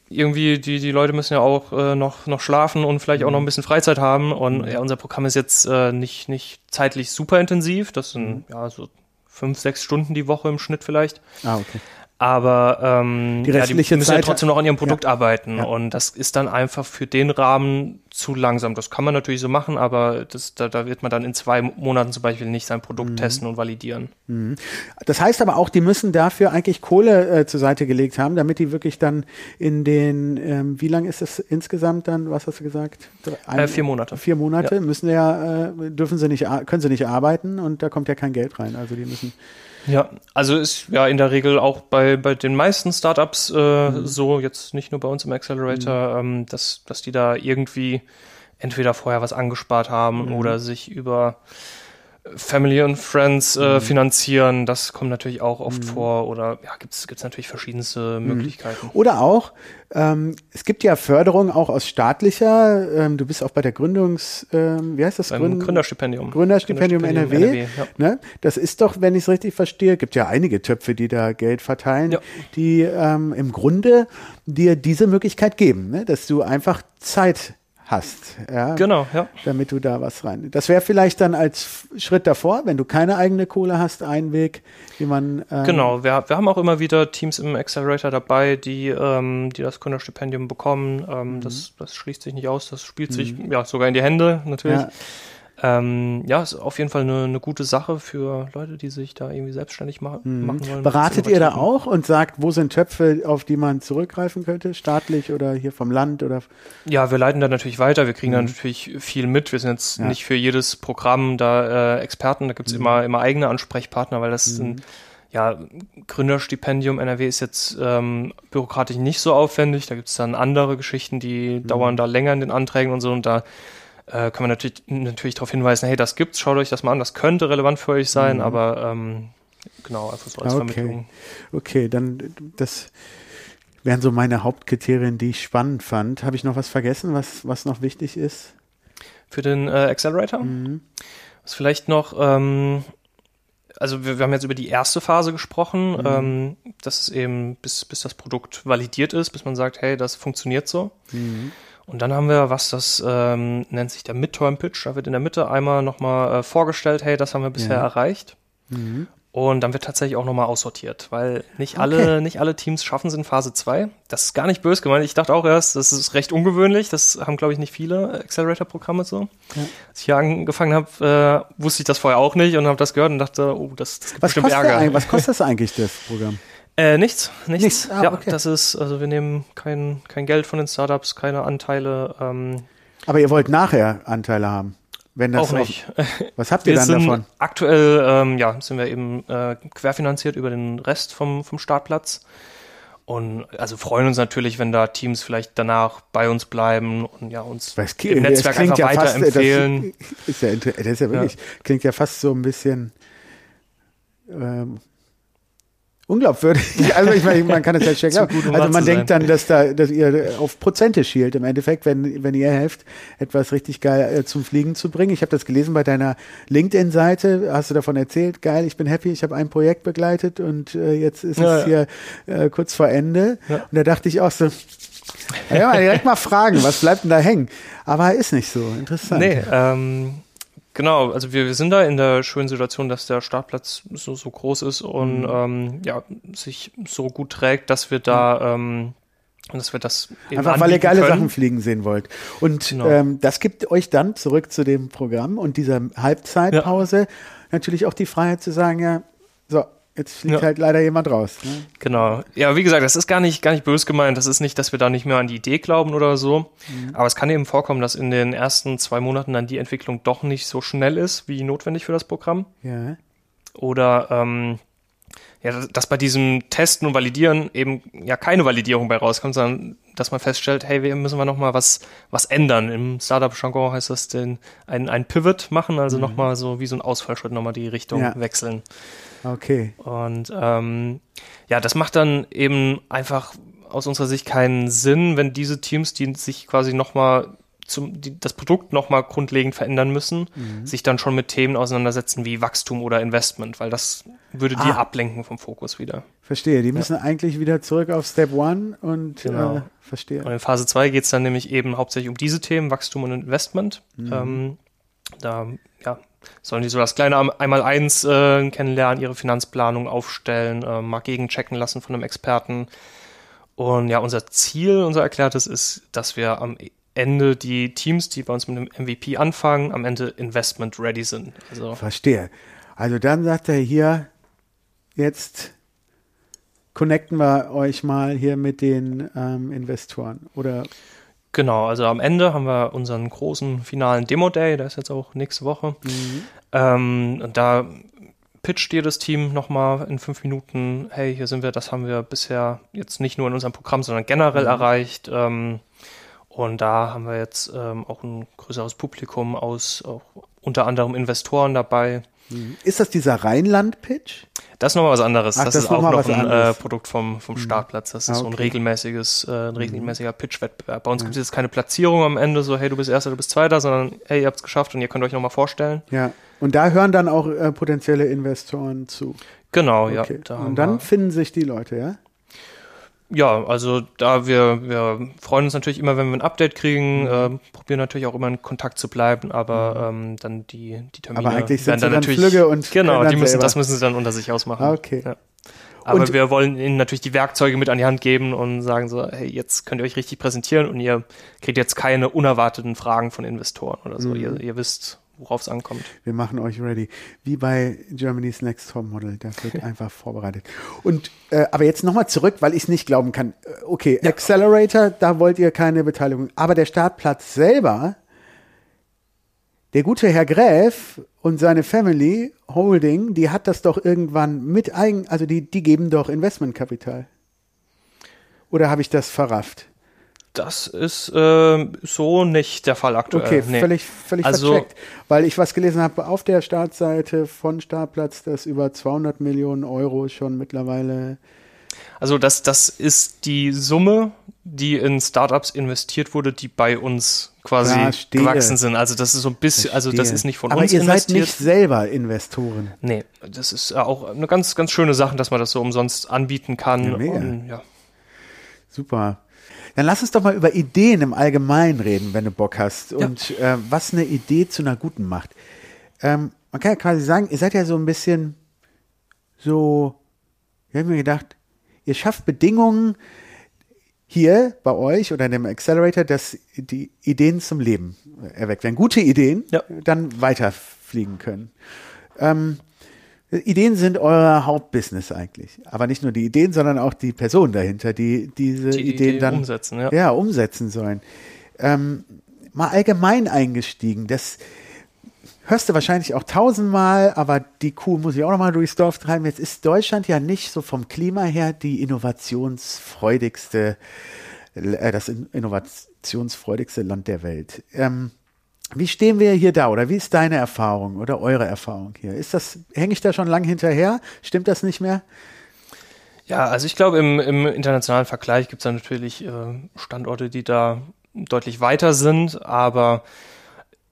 irgendwie, die, die Leute müssen ja auch äh, noch, noch schlafen und vielleicht auch noch ein bisschen Freizeit haben. Und ja, unser Programm ist jetzt äh, nicht, nicht zeitlich super intensiv. Das sind ja so fünf, sechs Stunden die Woche im Schnitt vielleicht. Ah, okay. Aber ähm, Die ja, die müssen ja Zeit- trotzdem noch an ihrem Produkt arbeiten. Ja. Und das ist dann einfach für den Rahmen zu langsam. Das kann man natürlich so machen, aber das, da, da wird man dann in zwei Monaten zum Beispiel nicht sein Produkt Mhm. testen und validieren. Das heißt aber auch, die müssen dafür eigentlich Kohle äh, zur Seite gelegt haben, damit die wirklich dann in den, ähm, wie lang ist das insgesamt dann, was hast du gesagt? Drei- ein- Äh, vier Monate. Vier Monate Ja. müssen ja, äh, dürfen sie nicht, können sie nicht arbeiten und da kommt ja kein Geld rein. Also die müssen. Ja, also ist ja in der Regel auch bei, bei den meisten Startups äh, Mhm. so, jetzt nicht nur bei uns im Accelerator, ähm, dass, dass die da irgendwie entweder vorher was angespart haben Mhm. oder sich über Family und Friends Mhm. äh, finanzieren. Das kommt natürlich auch oft vor. Oder ja, gibt's gibt's natürlich verschiedenste Mhm. Möglichkeiten. Oder auch, ähm, es gibt ja Förderung auch aus staatlicher, ähm, du bist auch bei der Gründungs, ähm, wie heißt das? Beim Gründ- Gründerstipendium. Gründerstipendium NRW. ja. Ne? Das ist doch, wenn ich es richtig verstehe, gibt ja einige Töpfe, die da Geld verteilen, Ja. die ähm, im Grunde dir diese Möglichkeit geben, ne? dass du einfach Zeit hast, ja, Genau, ja. damit du da was rein. Das wäre vielleicht dann als Schritt davor, wenn du keine eigene Kohle hast, ein Weg, wie man ähm, Genau, wir, wir haben auch immer wieder Teams im Accelerator dabei, die, ähm, die das Gründerstipendium bekommen. Mhm. Ähm, das, das schließt sich nicht aus, das spielt sich ja sogar in die Hände natürlich. Ja. Ähm, ja, ist auf jeden Fall eine, eine gute Sache für Leute, die sich da irgendwie selbstständig ma machen wollen. Mhm. Beratet ihr da auch und sagt, wo sind Töpfe, auf die man zurückgreifen könnte, staatlich oder hier vom Land oder Ja, wir leiten da natürlich weiter. Wir kriegen da natürlich viel mit. Wir sind jetzt Mhm. Ja. nicht für jedes Programm da äh, Experten. Da gibt's Mhm. immer, immer eigene Ansprechpartner, weil das sind, ja, Gründerstipendium NRW ist jetzt ähm, bürokratisch nicht so aufwendig. Da gibt's dann andere Geschichten, die Mhm. dauern da länger in den Anträgen und so. Und da äh, können wir natürlich, natürlich darauf hinweisen, hey, das gibt's, schaut euch das mal an, das könnte relevant für euch sein, aber ähm, genau, einfach so als Mhm. Okay. Vermittlung. Okay, dann das wären so meine Hauptkriterien, die ich spannend fand. Habe ich noch was vergessen, was, was noch wichtig ist? Für den äh, Accelerator? Mhm. Was vielleicht noch, ähm, also wir, wir haben jetzt über die erste Phase gesprochen, Mhm. ähm, das ist eben, bis, bis das Produkt validiert ist, bis man sagt, hey, das funktioniert so. Mhm. Und dann haben wir was, das ähm, nennt sich der Midterm Pitch. Da wird in der Mitte einmal nochmal äh, vorgestellt, hey, das haben wir bisher Ja. erreicht. Mhm. Und dann wird tatsächlich auch nochmal aussortiert, weil nicht Okay. alle, nicht alle Teams schaffen es in Phase 2. Das ist gar nicht böse gemeint. Ich dachte auch erst, das ist recht ungewöhnlich. Das haben, glaube ich, nicht viele Accelerator-Programme so. Ja. Als ich hier angefangen habe, äh, wusste ich das vorher auch nicht und habe das gehört und dachte, oh, das, das gibt Was, bestimmt Ärger. was kostet das eigentlich, das Programm? Äh, nichts, nichts. Nichts, ah, ja, okay. das ist, also wir nehmen kein, kein Geld von den Startups, keine Anteile, ähm, Aber ihr wollt nachher Anteile haben. Wenn das auch nicht. was habt ihr dann davon? aktuell, ähm, ja, sind wir eben äh, querfinanziert über den Rest vom, vom Startplatz. Und also freuen uns natürlich, wenn da Teams vielleicht danach bei uns bleiben und ja uns ki- im Netzwerk einfach ja fast, weiterempfehlen. Das ist ja, das ist ja wirklich, klingt ja fast so ein bisschen ähm, unglaubwürdig. [LAUGHS] Also ich meine, man kann es ja um Also man zu denkt sein. dann, dass da, dass ihr auf Prozente schielt. Im Endeffekt, wenn, wenn ihr helft, etwas richtig geil äh, zum Fliegen zu bringen. Ich habe das gelesen bei deiner LinkedIn-Seite. Hast du davon erzählt? Geil, ich bin happy. Ich habe ein Projekt begleitet und äh, jetzt ist Ja, es ja. hier äh, kurz vor Ende. Ja. Und da dachte ich auch so, ja, direkt mal fragen, was bleibt denn da hängen? Aber ist nicht so. Interessant. Nee, ähm, genau, also wir, wir sind da in der schönen Situation, dass der Startplatz so, so groß ist und Mhm. ähm, ja, sich so gut trägt, dass wir da ähm, dass wir das eben Einfach weil ihr geile können. Sachen fliegen sehen wollt. Und Genau. ähm, das gibt euch dann zurück zu dem Programm und dieser Halbzeitpause natürlich auch die Freiheit zu sagen, ja, so, jetzt fliegt Ja. halt leider jemand raus. Ne? Genau. Ja, wie gesagt, das ist gar nicht, gar nicht böse gemeint. Das ist nicht, dass wir da nicht mehr an die Idee glauben oder so. Mhm. Aber es kann eben vorkommen, dass in den ersten zwei Monaten dann die Entwicklung doch nicht so schnell ist, wie notwendig für das Programm. Ja. Oder ähm, ja, dass bei diesem Testen und Validieren eben ja keine Validierung bei rauskommt, sondern dass man feststellt, hey, wir müssen wir noch mal was was ändern. Im Startup-Jargon heißt das den ein, ein Pivot machen, also mhm. noch mal so wie so ein Ausfallschritt noch mal die Richtung ja. wechseln. Okay. Und ähm, ja, das macht dann eben einfach aus unserer Sicht keinen Sinn, wenn diese Teams, die sich quasi noch mal zum, die, das Produkt nochmal grundlegend verändern müssen, mhm. sich dann schon mit Themen auseinandersetzen wie Wachstum oder Investment, weil das würde ah. die ablenken vom Fokus wieder. Verstehe, die müssen ja. eigentlich wieder zurück auf Step One und genau. äh, verstehe. Und in Phase 2 geht es dann nämlich eben hauptsächlich um diese Themen, Wachstum und Investment. Mhm. Ähm, da ja, sollen die so das kleine Einmal-Eins äh, kennenlernen, ihre Finanzplanung aufstellen, äh, mal gegenchecken lassen von einem Experten. Und ja, unser Ziel, unser erklärtes ist, dass wir am Ende die Teams, die bei uns mit einem MVP anfangen, am Ende investment ready sind. Also Verstehe. Also dann sagt er hier, jetzt connecten wir euch mal hier mit den ähm, Investoren oder Genau, also am Ende haben wir unseren großen finalen Demo-Day, der ist jetzt auch nächste Woche. Mhm. Ähm, und da pitcht dir das Team nochmal in fünf Minuten, hey, hier sind wir, das haben wir bisher jetzt nicht nur in unserem Programm, sondern generell mhm. erreicht. Ähm, und da haben wir jetzt ähm, auch ein größeres Publikum aus auch unter anderem Investoren dabei. Ist das dieser Rheinland-Pitch? Das ist nochmal was anderes. Ach, das, das, ist auch noch ein äh, Produkt vom, vom mhm. Startplatz. Das ist ah, okay. so ein regelmäßiges, äh, ein mhm. regelmäßiger Pitch-Wettbewerb. Bei uns ja. gibt es jetzt keine Platzierung am Ende, so hey, du bist Erster, du bist Zweiter, sondern hey, ihr habt es geschafft und ihr könnt euch nochmal vorstellen. Ja, und da hören dann auch äh, potenzielle Investoren zu. Genau, okay. ja. Da und dann finden sich die Leute, ja? Ja, also da wir, wir freuen uns natürlich immer, wenn wir ein Update kriegen, mhm. äh, probieren natürlich auch immer in Kontakt zu bleiben, aber mhm. ähm, dann die, die Termine aber eigentlich sind dann, dann natürlich Flügge und [LAUGHS] genau, die müssen, das müssen sie dann unter sich ausmachen. Ah, okay. Ja. Aber und wir wollen ihnen natürlich die Werkzeuge mit an die Hand geben und sagen so, hey, jetzt könnt ihr euch richtig präsentieren und ihr kriegt jetzt keine unerwarteten Fragen von Investoren oder so. Mhm. Ihr, ihr wisst, worauf es ankommt. Wir machen euch ready. Wie bei Germany's Next Top Model. Da wird einfach vorbereitet. Und äh, aber jetzt nochmal zurück, weil ich es nicht glauben kann. Äh, okay, ja. Accelerator, da wollt ihr keine Beteiligung. Aber der Startplatz selber, der gute Herr Gräf und seine Family Holding, die hat das doch irgendwann mit eigen, also die, die geben doch Investmentkapital. Oder habe ich das verrafft? Das ist äh, so nicht der Fall aktuell. Okay, nee. völlig, völlig also, vercheckt. Weil ich was gelesen habe auf der Startseite von Startplatz, dass über 200 Millionen Euro schon mittlerweile. Also das, das ist die Summe, die in Startups investiert wurde, die bei uns quasi ja, gewachsen sind. Also das ist so ein bisschen, also das ist nicht von Aber uns investiert. Aber ihr seid nicht selber Investoren. Nee, das ist auch eine ganz, ganz schöne Sache, dass man das so umsonst anbieten kann. Ja, mega. Und, ja. Super. Dann lass uns doch mal über Ideen im Allgemeinen reden, wenn du Bock hast. Und ja. äh, was eine Idee zu einer guten macht. Ähm, man kann ja quasi sagen, ihr seid ja so ein bisschen so, ich habe mir gedacht, ihr schafft Bedingungen hier bei euch oder in dem Accelerator, dass die Ideen zum Leben erweckt werden. Gute Ideen ja. dann weiterfliegen können. Ähm, Ideen sind euer Hauptbusiness eigentlich. Aber nicht nur die Ideen, sondern auch die Personen dahinter, die diese die Ideen Idee dann umsetzen, ja. ja umsetzen sollen. Ähm, mal allgemein eingestiegen, das hörst du wahrscheinlich auch tausendmal, aber die Kuh muss ich auch nochmal durchs Dorf treiben. Jetzt ist Deutschland ja nicht so vom Klima her die innovationsfreudigste, äh, das innovationsfreudigste Land der Welt. Ähm, wie stehen wir hier da oder wie ist deine Erfahrung oder eure Erfahrung hier? Ist das, hänge ich da schon lang hinterher? Stimmt das nicht mehr? Ja, also ich glaube, im, im internationalen Vergleich gibt es da natürlich äh, Standorte, die da deutlich weiter sind, aber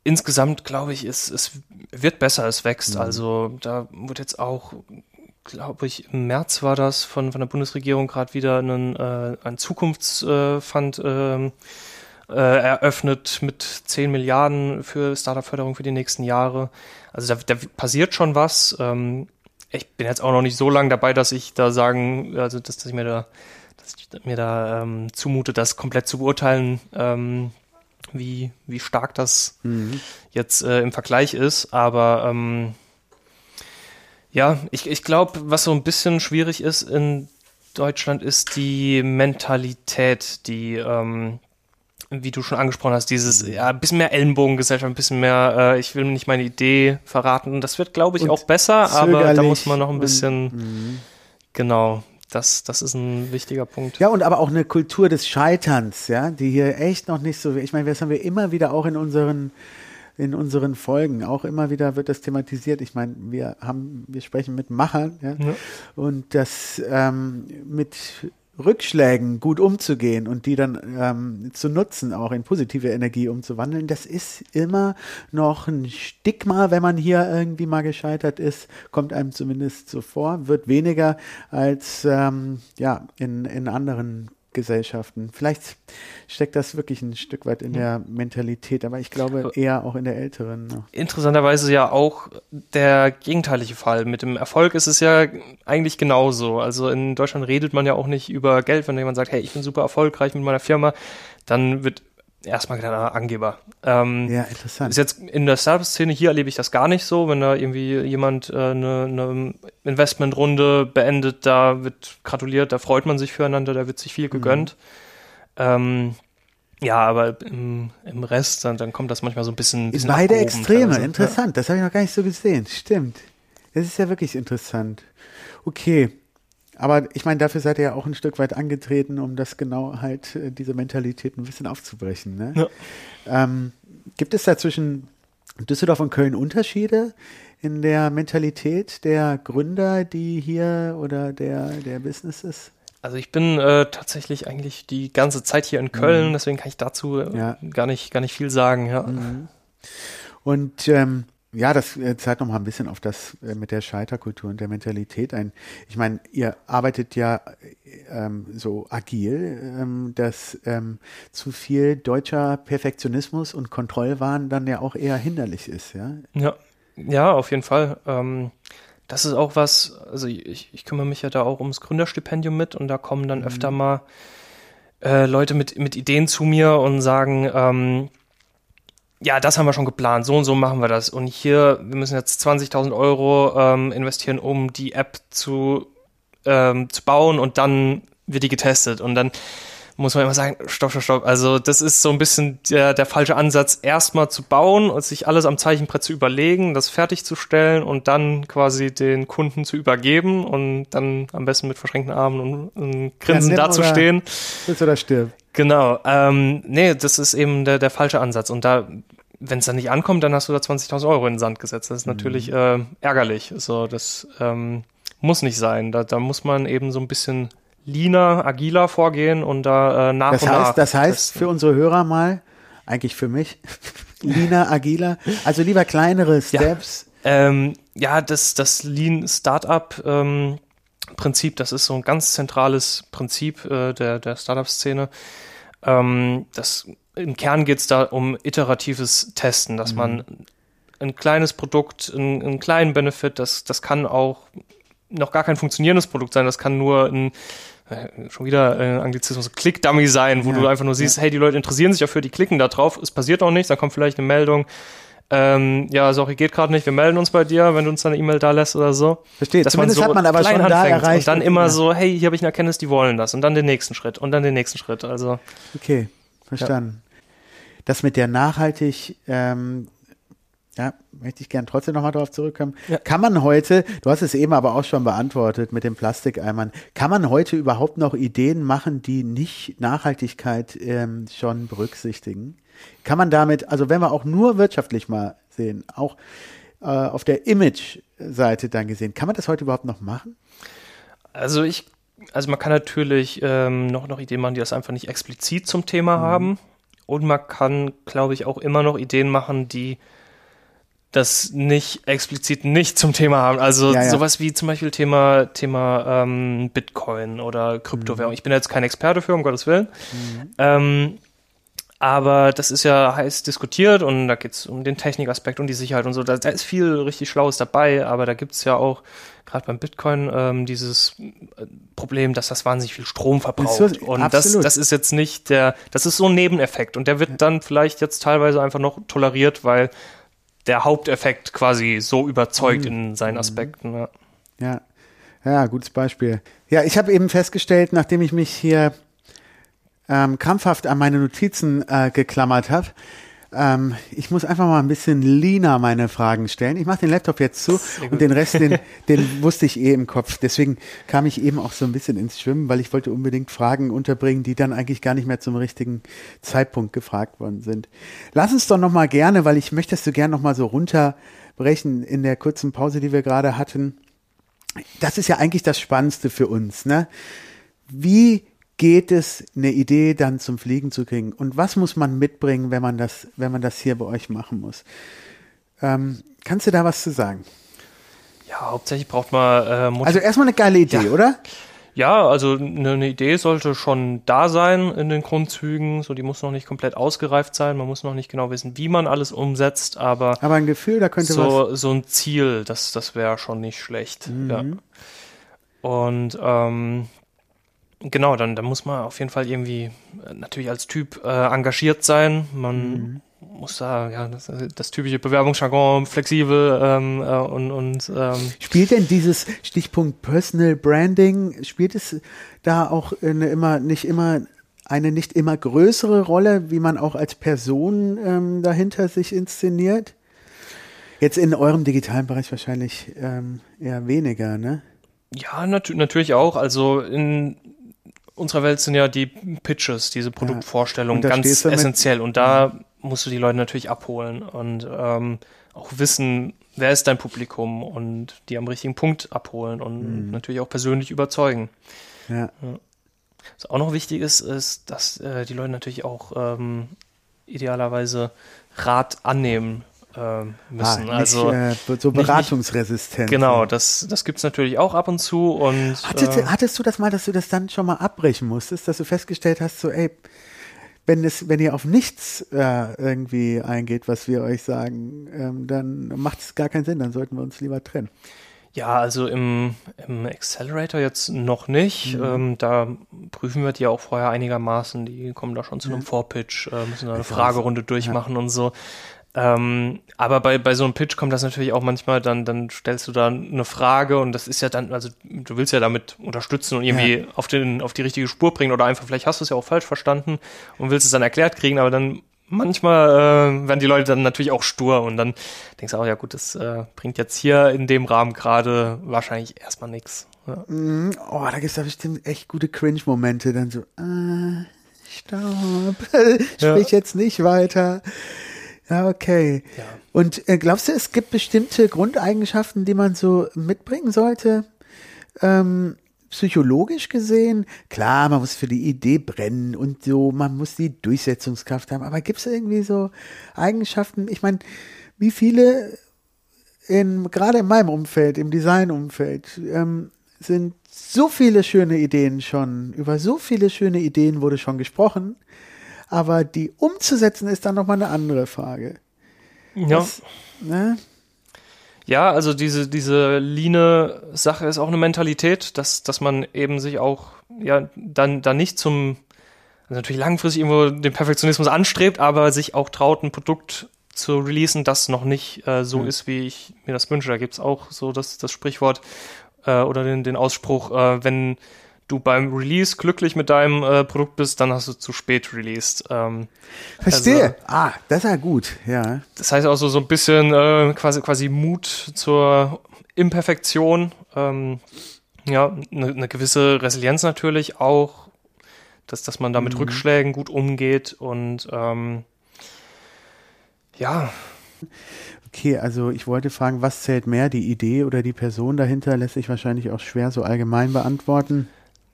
insgesamt glaube ich, es, es wird besser, es wächst. Mhm. Also da wird jetzt auch, glaube ich, im März war das von, von der Bundesregierung gerade wieder einen, äh, ein Zukunftsfund äh, äh, eröffnet mit 10 Milliarden für Startup-Förderung für die nächsten Jahre. Also da, da passiert schon was. Ähm, ich bin jetzt auch noch nicht so lange dabei, dass ich da sagen, also dass, dass ich mir da, dass ich mir da ähm, zumute, das komplett zu beurteilen, ähm, wie, wie stark das mhm. jetzt äh, im Vergleich ist. Aber ähm, ja, ich, ich glaube, was so ein bisschen schwierig ist in Deutschland, ist die Mentalität, die ähm, wie du schon angesprochen hast, dieses ja, ein bisschen mehr Ellenbogengesellschaft, ein bisschen mehr, äh, ich will nicht meine Idee verraten. Das wird, glaube ich, Und auch besser, aber da muss man noch ein bisschen, mhm. Genau, das, das ist ein wichtiger Punkt. Ja, und aber auch eine Kultur des Scheiterns, ja, die hier echt noch nicht so, ich meine, das haben wir immer wieder auch in unseren in unseren Folgen auch immer wieder wird das thematisiert. Ich meine, wir haben, wir sprechen mit Machern, ja, ja. und das ähm, mit Rückschlägen gut umzugehen und die dann ähm, zu nutzen, auch in positive Energie umzuwandeln, das ist immer noch ein Stigma, wenn man hier irgendwie mal gescheitert ist, kommt einem zumindest so vor, wird weniger als ähm, ja in, in anderen Gesellschaften. Vielleicht steckt das wirklich ein Stück weit in der Mentalität, aber ich glaube eher auch in der älteren. Noch. Interessanterweise ja auch der gegenteilige Fall. Mit dem Erfolg ist es ja eigentlich genauso. Also in Deutschland redet man ja auch nicht über Geld, wenn jemand sagt, hey, ich bin super erfolgreich mit meiner Firma, dann wird erstmal gedacht, ah, Angeber. Ähm, ja, interessant. Ist jetzt in der Startup-Szene hier erlebe ich das gar nicht so, wenn da irgendwie jemand äh, eine, eine Investmentrunde beendet, da wird gratuliert, da freut man sich füreinander, da wird sich viel gegönnt. Mhm. Ähm, ja, aber im, im Rest, dann, dann, kommt das manchmal so ein bisschen. bisschen Beide Extreme, teilweise. interessant. Das habe ich noch gar nicht so gesehen. Stimmt. Das ist ja wirklich interessant. Okay. Aber ich meine, dafür seid ihr ja auch ein Stück weit angetreten, um das genau halt, äh, diese Mentalität ein bisschen aufzubrechen. Ne? Ja. Ähm, gibt es da zwischen Düsseldorf und Köln Unterschiede in der Mentalität der Gründer, die hier oder der, der Businesses? Also ich bin äh, tatsächlich eigentlich die ganze Zeit hier in Köln, mhm. deswegen kann ich dazu äh, ja. gar, nicht, gar nicht viel sagen. Ja. Mhm. Und ähm, ja, das äh, zeigt noch mal ein bisschen auf das äh, mit der Scheiterkultur und der Mentalität ein. Ich meine, ihr arbeitet ja ähm, so agil, ähm, dass ähm, zu viel deutscher Perfektionismus und Kontrollwahn dann ja auch eher hinderlich ist, ja? Ja, ja, auf jeden Fall. Ähm, das ist auch was, also ich, ich kümmere mich ja da auch ums Gründerstipendium mit und da kommen dann mhm. öfter mal äh, Leute mit, mit Ideen zu mir und sagen, ähm, ja, das haben wir schon geplant, so und so machen wir das. Und hier, wir müssen jetzt 20.000 Euro ähm, investieren, um die App zu, ähm, zu bauen und dann wird die getestet. Und dann muss man immer sagen, stopp, stopp, stopp. Also das ist so ein bisschen der, der falsche Ansatz, erstmal zu bauen und sich alles am Zeichenbrett zu überlegen, das fertigzustellen und dann quasi den Kunden zu übergeben und dann am besten mit verschränkten Armen und, und Grinsen ja, dazustehen. Willst oder stirb. Genau. Ähm, nee, das ist eben der, der falsche Ansatz. Und da wenn es dann nicht ankommt, dann hast du da 20.000 Euro in den Sand gesetzt. Das ist natürlich mhm. äh, ärgerlich. So, das ähm, muss nicht sein. Da, da muss man eben so ein bisschen leaner, agiler vorgehen und da äh, nach das und heißt, nach. Das heißt testen. für unsere Hörer mal, eigentlich für mich, [LAUGHS] leaner, agiler, also lieber kleinere Steps. Ja, ähm, ja das, das Lean Startup ähm, Prinzip, das ist so ein ganz zentrales Prinzip äh, der, der Startup-Szene. Ähm, das im Kern geht es da um iteratives Testen, dass mhm. man ein kleines Produkt, einen, einen kleinen Benefit, das, das kann auch noch gar kein funktionierendes Produkt sein, das kann nur ein äh, schon wieder äh, Anglizismus, Click-Dummy sein, wo ja, du einfach nur siehst, ja. hey, die Leute interessieren sich dafür, die klicken da drauf, es passiert auch nichts, dann kommt vielleicht eine Meldung, ähm, ja, sorry, geht gerade nicht, wir melden uns bei dir, wenn du uns deine E-Mail da lässt oder so. Versteht, Dass zumindest man so hat man aber schon da erreicht. Und dann immer ja. so, hey, hier habe ich eine Erkenntnis, die wollen das. Und dann den nächsten Schritt und dann den nächsten Schritt. Also. Okay, verstanden das mit der nachhaltig, ähm, ja, möchte ich gern trotzdem nochmal drauf zurückkommen. Ja. Kann man heute, du hast es eben aber auch schon beantwortet mit dem Plastikeimern, kann man heute überhaupt noch Ideen machen, die nicht Nachhaltigkeit ähm, schon berücksichtigen? Kann man damit, also wenn wir auch nur wirtschaftlich mal sehen, auch äh, auf der Image-Seite dann gesehen, kann man das heute überhaupt noch machen? Also ich, also man kann natürlich ähm, noch, noch Ideen machen, die das einfach nicht explizit zum Thema mhm. haben. Und man kann, glaube ich, auch immer noch Ideen machen, die das nicht explizit nicht zum Thema haben. Also ja, ja. sowas wie zum Beispiel Thema, Thema ähm, Bitcoin oder Kryptowährung. Mhm. Ich bin jetzt kein Experte für, um Gottes Willen. Mhm. Ähm, aber das ist ja heiß diskutiert und da geht es um den Technikaspekt und die Sicherheit und so. Da, da ist viel richtig Schlaues dabei, aber da gibt es ja auch gerade beim Bitcoin ähm, dieses äh, Problem, dass das wahnsinnig viel Strom verbraucht. So, und das, das ist jetzt nicht der, das ist so ein Nebeneffekt und der wird dann vielleicht jetzt teilweise einfach noch toleriert, weil der Haupteffekt quasi so überzeugt mhm. in seinen Aspekten. Ja. ja. Ja, gutes Beispiel. Ja, ich habe eben festgestellt, nachdem ich mich hier ähm, krampfhaft an meine Notizen äh, geklammert habe, Ähm, ich muss einfach mal ein bisschen leaner meine Fragen stellen. Ich mache den Laptop jetzt zu und den Rest, den, [LAUGHS] den wusste ich eh im Kopf. Deswegen kam ich eben auch so ein bisschen ins Schwimmen, weil ich wollte unbedingt Fragen unterbringen, die dann eigentlich gar nicht mehr zum richtigen Zeitpunkt gefragt worden sind. Lass uns doch noch mal gerne, weil ich möchte das so gerne noch mal so runterbrechen in der kurzen Pause, die wir gerade hatten. Das ist ja eigentlich das Spannendste für uns, ne? Wie geht es, eine Idee dann zum Fliegen zu kriegen? Und was muss man mitbringen, wenn man das, wenn man das hier bei euch machen muss? Ähm, kannst du da was zu sagen? Ja, hauptsächlich braucht man. Äh, also erstmal eine geile Idee, ja. oder? Ja, also eine, eine Idee sollte schon da sein in den Grundzügen. So, die muss noch nicht komplett ausgereift sein. Man muss noch nicht genau wissen, wie man alles umsetzt, aber. Aber ein Gefühl, da könnte so, was. So ein Ziel, das, das wäre schon nicht schlecht. Mhm. Ja. Und ähm, Genau, dann, dann muss man auf jeden Fall irgendwie äh, natürlich als Typ äh, engagiert sein. Man mhm. muss da, ja, das, das typische Bewerbungsjargon flexibel ähm, äh, und, und ähm, Spielt denn dieses Stichpunkt Personal Branding, spielt es da auch eine immer, nicht immer eine nicht immer größere Rolle, wie man auch als Person ähm, dahinter sich inszeniert? Jetzt in eurem digitalen Bereich wahrscheinlich ähm, eher weniger, ne? Ja, nat natürlich auch. Also in unserer Welt sind ja die Pitches, diese Produktvorstellungen ja. ganz essentiell. Und da mhm. musst du die Leute natürlich abholen und ähm, auch wissen, wer ist dein Publikum und die am richtigen Punkt abholen und mhm. natürlich auch persönlich überzeugen. Ja. ja. Was auch noch wichtig ist, ist, dass äh, die Leute natürlich auch ähm, idealerweise Rat annehmen äh, müssen. Ah, also äh, so beratungsresistent. genau, das, das gibt es natürlich auch ab und zu. Und, Hattest, äh, hattest du das mal, dass du das dann schon mal abbrechen musstest, dass du festgestellt hast, so, ey, wenn es, wenn ihr auf nichts äh, irgendwie eingeht, was wir euch sagen, ähm, dann macht es gar keinen Sinn, dann sollten wir uns lieber trennen. Ja, also im, im Accelerator jetzt noch nicht. Mhm. Ähm, da prüfen wir die auch vorher einigermaßen. Die kommen da schon zu einem ja. Vorpitch, äh, müssen da eine Fragerunde durchmachen ja. und so. Ähm, aber bei, bei so einem Pitch kommt das natürlich auch manchmal, dann, dann stellst du da eine Frage und das ist ja dann, also du willst ja damit unterstützen und irgendwie ja. auf, den, auf die richtige Spur bringen oder einfach, vielleicht hast du es ja auch falsch verstanden und willst es dann erklärt kriegen, aber dann manchmal äh, werden die Leute dann natürlich auch stur und dann denkst du auch, ja gut, das äh, bringt jetzt hier in dem Rahmen gerade wahrscheinlich erstmal nichts. Ja. Mhm. Oh, da gibt es da bestimmt echt gute Cringe-Momente, dann so, äh, stopp, [LAUGHS] sprich ja. jetzt nicht weiter. Ja, okay. Ja. Und äh, glaubst du, es gibt bestimmte Grundeigenschaften, die man so mitbringen sollte? Ähm, psychologisch gesehen, klar, man muss für die Idee brennen und so, man muss die Durchsetzungskraft haben, aber gibt es irgendwie so Eigenschaften? Ich meine, wie viele in, gerade in meinem Umfeld, im Designumfeld, ähm, sind so viele schöne Ideen schon, über so viele schöne Ideen wurde schon gesprochen, aber die umzusetzen ist dann nochmal eine andere Frage. Ja. Das, ne? Ja, also diese, diese Line-Sache ist auch eine Mentalität, dass, dass man eben sich auch, ja, dann, dann nicht zum, also natürlich langfristig irgendwo den Perfektionismus anstrebt, aber sich auch traut, ein Produkt zu releasen, das noch nicht äh, so mhm. ist, wie ich mir das wünsche. Da gibt es auch so das, das Sprichwort äh, oder den, den Ausspruch, äh, wenn du beim Release glücklich mit deinem äh, Produkt bist, dann hast du zu spät released. Ähm, Verstehe. Also, ah, das ist ja gut, ja. Das heißt auch so, so ein bisschen äh, quasi, quasi Mut zur Imperfektion. Ähm, ja, eine ne gewisse Resilienz natürlich auch, dass, dass man da mit mhm. Rückschlägen gut umgeht und ähm, ja. Okay, also ich wollte fragen, was zählt mehr, die Idee oder die Person dahinter? Lässt sich wahrscheinlich auch schwer so allgemein beantworten.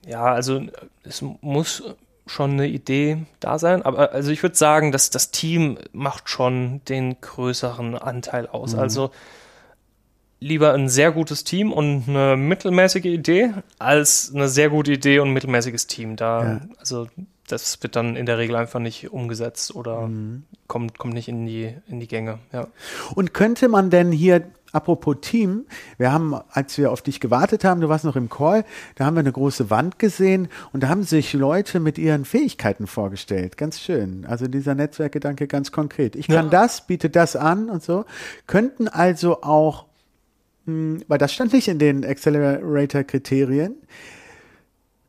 Ja, also es muss schon eine Idee da sein, aber also ich würde sagen, dass das Team macht schon den größeren Anteil aus. Mhm. Also lieber ein sehr gutes Team und eine mittelmäßige Idee als eine sehr gute Idee und ein mittelmäßiges Team. Da, ja. also das wird dann in der Regel einfach nicht umgesetzt oder mhm. kommt, kommt nicht in die, in die Gänge. Ja. Und könnte man denn hier Apropos Team, wir haben, als wir auf dich gewartet haben, du warst noch im Call, da haben wir eine große Wand gesehen und da haben sich Leute mit ihren Fähigkeiten vorgestellt. Ganz schön. Also dieser Netzwerkgedanke ganz konkret. Ich kann ja. das, biete das an und so. Könnten also auch, mh, hm, weil das stand nicht in den Accelerator-Kriterien,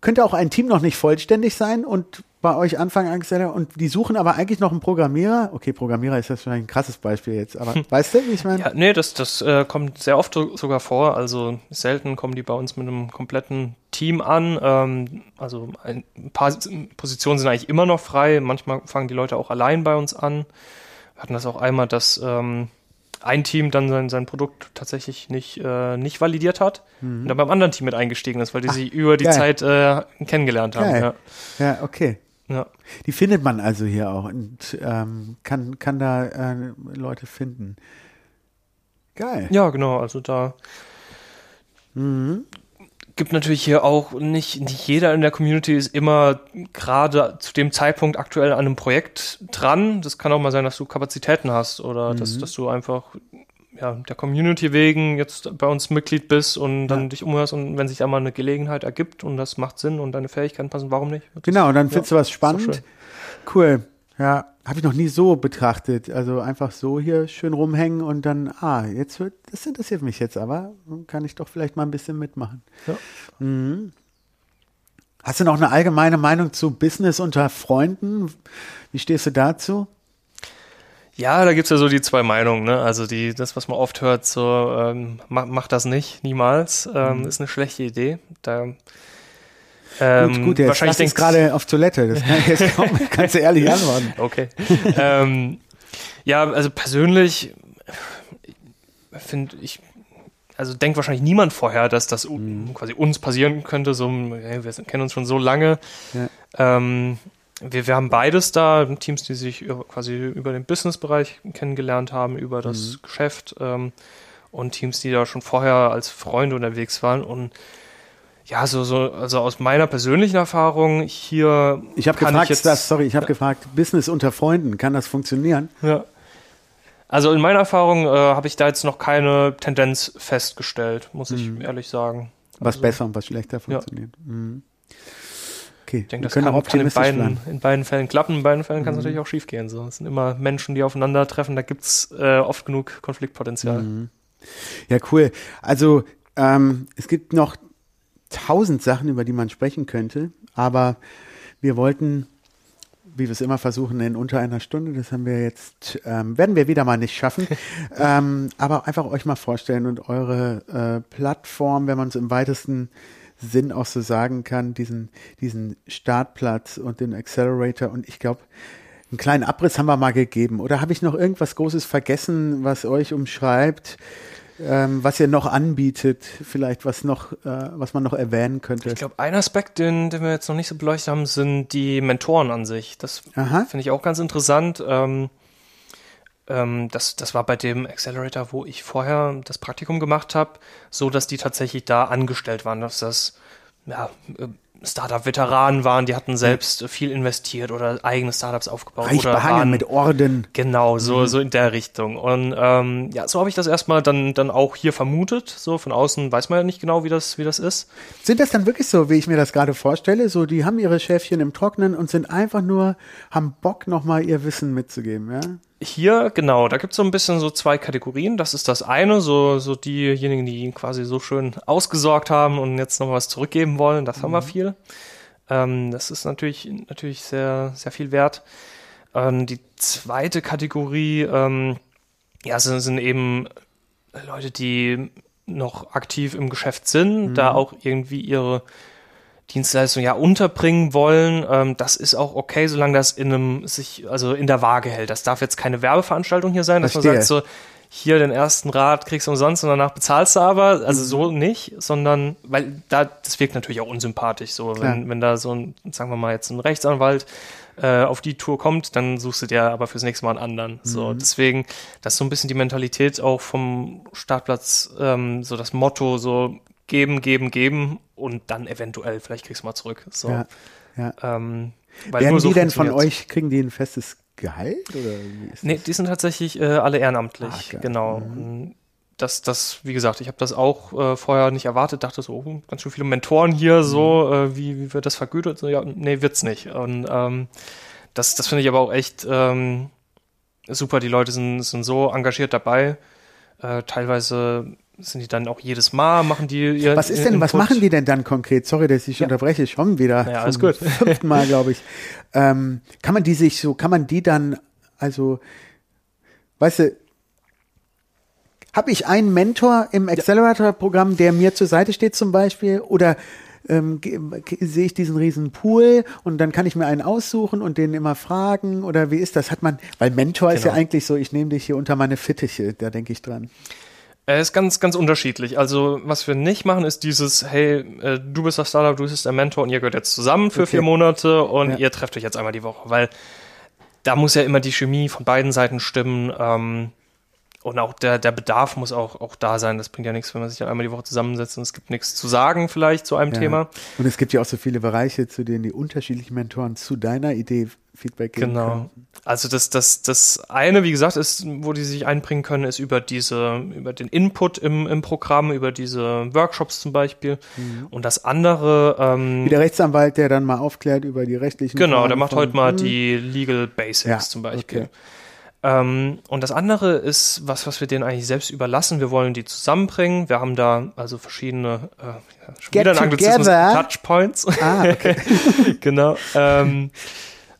könnte auch ein Team noch nicht vollständig sein und bei euch anfangen angestellt und die suchen aber eigentlich noch einen Programmierer. Okay, Programmierer ist das vielleicht ein krasses Beispiel jetzt, aber hm. weißt du, wie ich meine? Ja, nee, das, das äh, kommt sehr oft sogar vor. Also selten kommen die bei uns mit einem kompletten Team an. Ähm, also ein paar Positionen sind eigentlich immer noch frei. Manchmal fangen die Leute auch allein bei uns an. Wir hatten das auch einmal, dass ähm, ein Team dann sein, sein Produkt tatsächlich nicht, äh, nicht validiert hat mhm. und dann beim anderen Team mit eingestiegen ist, weil die Ach, sich über die geil. Zeit äh, kennengelernt haben. Ja. ja, okay. Ja. Die findet man also hier auch und ähm, kann, kann da äh, Leute finden. Geil. Ja, genau. Also da mhm gibt natürlich hier auch nicht, nicht jeder in der Community ist immer gerade zu dem Zeitpunkt aktuell an einem Projekt dran. Das kann auch mal sein, dass du Kapazitäten hast oder mhm. dass, dass du einfach ja, der Community wegen jetzt bei uns Mitglied bist und dann ja. dich umhörst und wenn sich einmal eine Gelegenheit ergibt und das macht Sinn und deine Fähigkeiten passen, warum nicht? Das genau, und dann findest ja, du was spannend. Cool. Ja, habe ich noch nie so betrachtet. Also einfach so hier schön rumhängen und dann, ah, jetzt wird, das interessiert mich jetzt aber, kann ich doch vielleicht mal ein bisschen mitmachen. Ja. Mhm. Hast du noch eine allgemeine Meinung zu Business unter Freunden? Wie stehst du dazu? Ja, da gibt es ja so die zwei Meinungen. Ne? Also die, das, was man oft hört, so ähm, mach, mach das nicht, niemals, ähm, mhm. ist eine schlechte Idee. Da ähm, gut, gut, jetzt wahrscheinlich denkst gerade auf Toilette. Das kann ich [LAUGHS] jetzt kaum, kannst du ehrlich antworten. Okay. ähm, ja, also persönlich finde ich, also denkt wahrscheinlich niemand vorher, dass das mhm. quasi uns passieren könnte. So, hey, wir kennen uns schon so lange. Ja. Ähm, wir, wir haben beides da, Teams, die sich quasi über den Businessbereich kennengelernt haben, über das mhm. Geschäft ähm, und Teams, die da schon vorher als Freunde unterwegs waren und ja, so, so, also aus meiner persönlichen Erfahrung hier. Ich habe gefragt, ich jetzt, das, sorry, ich habe gefragt, Business unter Freunden, kann das funktionieren? Ja. Also in meiner Erfahrung äh, habe ich da jetzt noch keine Tendenz festgestellt, muss ich mhm. ehrlich sagen. Was also, besser und was schlechter funktioniert. Ja. Mhm. Okay, ich denke, das kann, kann in, beiden, in beiden Fällen klappen, in beiden Fällen kann es mhm. natürlich auch schief gehen. So. Es sind immer Menschen, die aufeinandertreffen, da gibt es äh, oft genug Konfliktpotenzial. Mhm. Ja, cool. Also ähm, es gibt noch tausend Sachen, über die man sprechen könnte, aber wir wollten, wie wir es immer versuchen, in unter einer Stunde, das haben wir jetzt, ähm, werden wir wieder mal nicht schaffen, [LAUGHS] ähm, aber einfach euch mal vorstellen und eure äh, Plattform, wenn man es im weitesten Sinn auch so sagen kann, diesen, diesen Startplatz und den Accelerator und ich glaube, einen kleinen Abriss haben wir mal gegeben. Oder habe ich noch irgendwas Großes vergessen, was euch umschreibt? Ähm, was ihr noch anbietet, vielleicht was noch, äh, was man noch erwähnen könnte. Ich glaube, ein Aspekt, den, den wir jetzt noch nicht so beleuchtet haben, sind die Mentoren an sich. Das finde ich auch ganz interessant. Ähm, ähm, das, das war bei dem Accelerator, wo ich vorher das Praktikum gemacht habe, so dass die tatsächlich da angestellt waren, dass das ja, äh, Startup-Veteranen waren, die hatten selbst viel investiert oder eigene Startups aufgebaut. Reich oder behangen waren, mit Orden. Genau, so, mhm. so in der Richtung. Und ähm, ja, so habe ich das erstmal dann, dann auch hier vermutet. So von außen weiß man ja nicht genau, wie das, wie das ist. Sind das dann wirklich so, wie ich mir das gerade vorstelle? So, die haben ihre Schäfchen im Trocknen und sind einfach nur, haben Bock, nochmal ihr Wissen mitzugeben, ja? Hier, genau, da gibt es so ein bisschen so zwei Kategorien. Das ist das eine, so, so diejenigen, die quasi so schön ausgesorgt haben und jetzt noch was zurückgeben wollen, das mhm. haben wir mhm. viel. Ähm, das ist natürlich, natürlich sehr, sehr viel wert. Ähm, die zweite Kategorie, ähm, ja, sind, sind eben Leute, die noch aktiv im Geschäft sind, mhm. da auch irgendwie ihre Dienstleistung ja unterbringen wollen. Ähm, das ist auch okay, solange das in einem sich, also in der Waage hält. Das darf jetzt keine Werbeveranstaltung hier sein, dass Verstehe. man sagt so, hier den ersten Rat kriegst du umsonst und danach bezahlst du aber. Also mhm. so nicht, sondern, weil da, das wirkt natürlich auch unsympathisch. So, wenn, wenn da so ein, sagen wir mal jetzt ein Rechtsanwalt äh, auf die Tour kommt, dann suchst du dir aber fürs nächste Mal einen anderen. Mhm. So, deswegen, das ist so ein bisschen die Mentalität auch vom Startplatz, ähm, so das Motto, so geben, geben, geben und dann eventuell, vielleicht kriegst du mal zurück. So. Ja, ja. Ähm, Werden so die denn von euch, kriegen die ein festes Gehalt? Oder nee, das? die sind tatsächlich äh, alle ehrenamtlich, ah, genau. Mhm. Das, das, wie gesagt, ich habe das auch äh, vorher nicht erwartet, dachte so, oh, ganz schön viele Mentoren hier, mhm. so, äh, wie, wie wird das vergütet? So, ja, nee, wird's nicht. Und ähm, das, das finde ich aber auch echt ähm, super. Die Leute sind, sind so engagiert dabei. Äh, teilweise sind die dann auch jedes Mal, machen die ihr Was ist denn, was machen die denn dann konkret? Sorry, dass ich ja. unterbreche, schon wieder. Ja, alles gut. [LAUGHS] Fünften Mal, glaube ich. Ähm, kann man die sich so, kann man die dann, also, weißt du, habe ich einen Mentor im Accelerator-Programm, der mir zur Seite steht zum Beispiel? Oder ähm, sehe ich diesen riesen Pool und dann kann ich mir einen aussuchen und den immer fragen? Oder wie ist das? Hat man, weil Mentor genau. ist ja genau. eigentlich so, ich nehme dich hier unter meine Fittiche, da denke ich dran. Er ist ganz, ganz unterschiedlich. Also, was wir nicht machen, ist dieses, hey, äh, du bist das Startup, du bist der Mentor und ihr gehört jetzt zusammen für okay. vier Monate und ja. ihr trefft euch jetzt einmal die Woche, weil da muss ja immer die Chemie von beiden Seiten stimmen. Ähm, und auch der, der Bedarf muss auch, auch da sein. Das bringt ja nichts, wenn man sich dann einmal die Woche zusammensetzt und es gibt nichts zu sagen vielleicht zu einem ja. Thema. Und es gibt ja auch so viele Bereiche, zu denen die unterschiedlichen Mentoren zu deiner Idee Feedback geben Genau. Können. Also das, das, das eine, wie gesagt, ist, wo die sich einbringen können, ist über diese, über den Input im, im Programm, über diese Workshops zum Beispiel. Mhm. Und das andere ähm, Wie der Rechtsanwalt, der dann mal aufklärt über die rechtlichen Genau, Fragen der macht heute mal mhm. die Legal Basics ja, zum Beispiel. Okay. Ähm, und das andere ist was, was wir denen eigentlich selbst überlassen. Wir wollen die zusammenbringen. Wir haben da also verschiedene äh, Get wieder Anglizismus, Touchpoints. Ah, okay. [LAUGHS] genau. Ähm,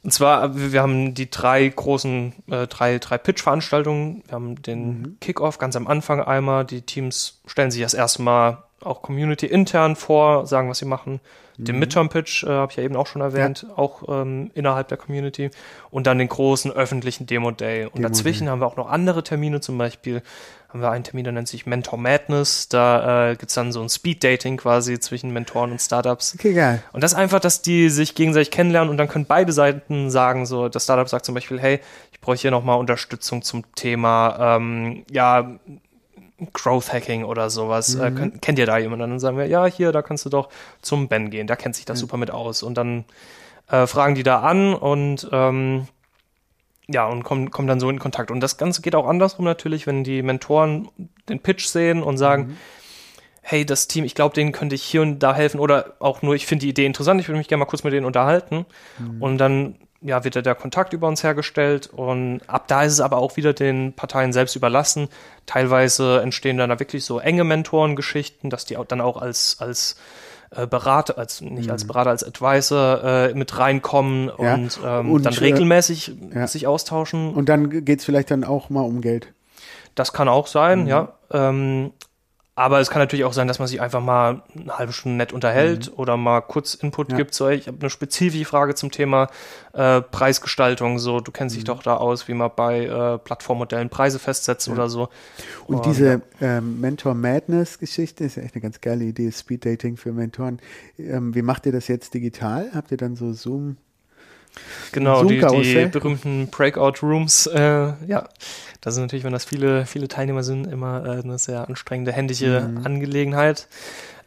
und zwar, wir haben die drei großen, äh, drei, drei Pitch-Veranstaltungen. Wir haben den mhm. Kickoff ganz am Anfang einmal. Die Teams stellen sich das erste Mal auch Community intern vor, sagen, was sie machen. Den mhm. Midterm-Pitch äh, habe ich ja eben auch schon erwähnt, ja. auch ähm, innerhalb der Community. Und dann den großen öffentlichen Demo-Day. Und Demo dazwischen haben wir auch noch andere Termine, zum Beispiel haben wir einen Termin, der nennt sich Mentor Madness. Da äh, gibt dann so ein Speed-Dating quasi zwischen Mentoren und Startups. Okay, geil. Und das ist einfach, dass die sich gegenseitig kennenlernen und dann können beide Seiten sagen, so, das Startup sagt zum Beispiel, hey, ich bräuchte hier nochmal Unterstützung zum Thema, ähm, ja, Growth Hacking oder sowas. Äh, mhm. Äh, könnt, kennt ihr da jemanden? Dann sagen wir, ja, hier, da kannst du doch zum Ben gehen, der kennt sich da mhm. super mit aus. Und dann äh, fragen die da an und ähm, ja, und kommen, kommen dann so in Kontakt. Und das Ganze geht auch andersrum natürlich, wenn die Mentoren den Pitch sehen und sagen, mhm. hey, das Team, ich glaube, denen könnte ich hier und da helfen oder auch nur, ich finde die Idee interessant, ich würde mich gerne mal kurz mit denen unterhalten. Mhm. Und dann ja, wird der Kontakt über uns hergestellt und ab da ist es aber auch wieder den Parteien selbst überlassen. Teilweise entstehen dann da wirklich so enge Mentorengeschichten, dass die auch dann auch als, als äh, Berater, als nicht mhm. als Berater, als Advisor äh, mit reinkommen ja. und, ähm, und, dann äh, regelmäßig ja. sich austauschen. Und dann geht's vielleicht dann auch mal um Geld. Das kann auch sein, mhm. ja. Ähm, aber es kann natürlich auch sein, dass man sich einfach mal eine halbe Stunde nett unterhält mhm. oder mal kurz Input ja. gibt. So, ich habe eine spezifische Frage zum Thema äh, Preisgestaltung. So, du kennst mhm. dich doch da aus, wie man bei äh, Plattformmodellen Preise festsetzt ja. oder so. Und, Und diese ja. ähm, Mentor Madness Geschichte ist ja echt eine ganz geile Idee. Speed Dating für Mentoren. Ähm, wie macht ihr das jetzt digital? Habt ihr dann so Zoom? Genau, die, die berühmten Breakout Rooms. Äh, ja, das ist natürlich, wenn das viele, viele Teilnehmer sind, immer äh, eine sehr anstrengende händische mhm. Angelegenheit.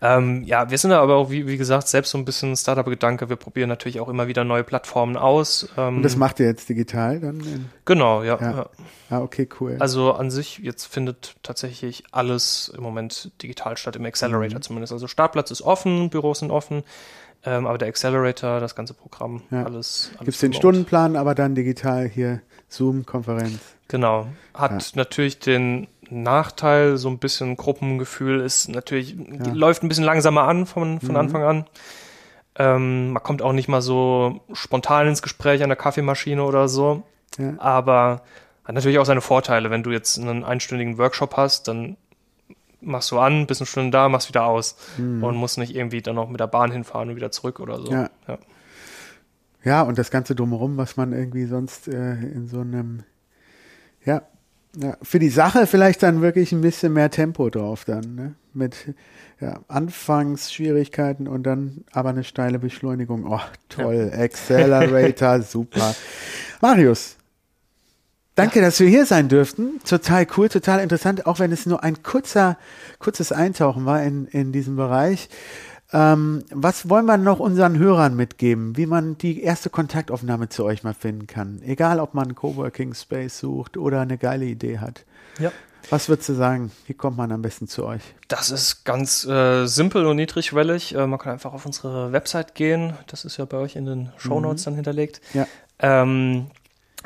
Ähm, ja, wir sind da aber auch, wie, wie gesagt, selbst so ein bisschen Startup-Gedanke. Wir probieren natürlich auch immer wieder neue Plattformen aus. Ähm, Und das macht ihr jetzt digital dann? Genau, ja, ja. ja. Ah, okay, cool. Also an sich, jetzt findet tatsächlich alles im Moment digital statt, im Accelerator mhm. zumindest. Also Startplatz ist offen, Büros sind offen. Ähm, aber der Accelerator, das ganze Programm, ja. alles. alles Gibt es den Stundenplan, aber dann digital hier Zoom-Konferenz. Genau. Hat ja. natürlich den Nachteil, so ein bisschen Gruppengefühl ist natürlich, ja. läuft ein bisschen langsamer an von, von mhm. Anfang an. Ähm, man kommt auch nicht mal so spontan ins Gespräch an der Kaffeemaschine oder so. Ja. Aber hat natürlich auch seine Vorteile. Wenn du jetzt einen einstündigen Workshop hast, dann machst du an, bist eine Stunde da, machst wieder aus mhm. und musst nicht irgendwie dann noch mit der Bahn hinfahren und wieder zurück oder so. Ja. ja. Ja, und das Ganze drumherum, was man irgendwie sonst äh, in so einem, ja, ja, für die Sache vielleicht dann wirklich ein bisschen mehr Tempo drauf dann, ne? Mit ja, Anfangsschwierigkeiten und dann aber eine steile Beschleunigung. Oh, toll, ja. Accelerator, [LAUGHS] super. Marius, danke, ja. dass wir hier sein dürften. Total cool, total interessant, auch wenn es nur ein kurzer, kurzes Eintauchen war in, in diesem Bereich. Ähm, was wollen wir noch unseren Hörern mitgeben, wie man die erste Kontaktaufnahme zu euch mal finden kann? Egal, ob man einen Coworking Space sucht oder eine geile Idee hat. Ja. Was würdest du sagen? Wie kommt man am besten zu euch? Das ist ganz äh, simpel und niedrigschwellig. Äh, man kann einfach auf unsere Website gehen. Das ist ja bei euch in den Show Notes mhm. dann hinterlegt. Ja. Ähm,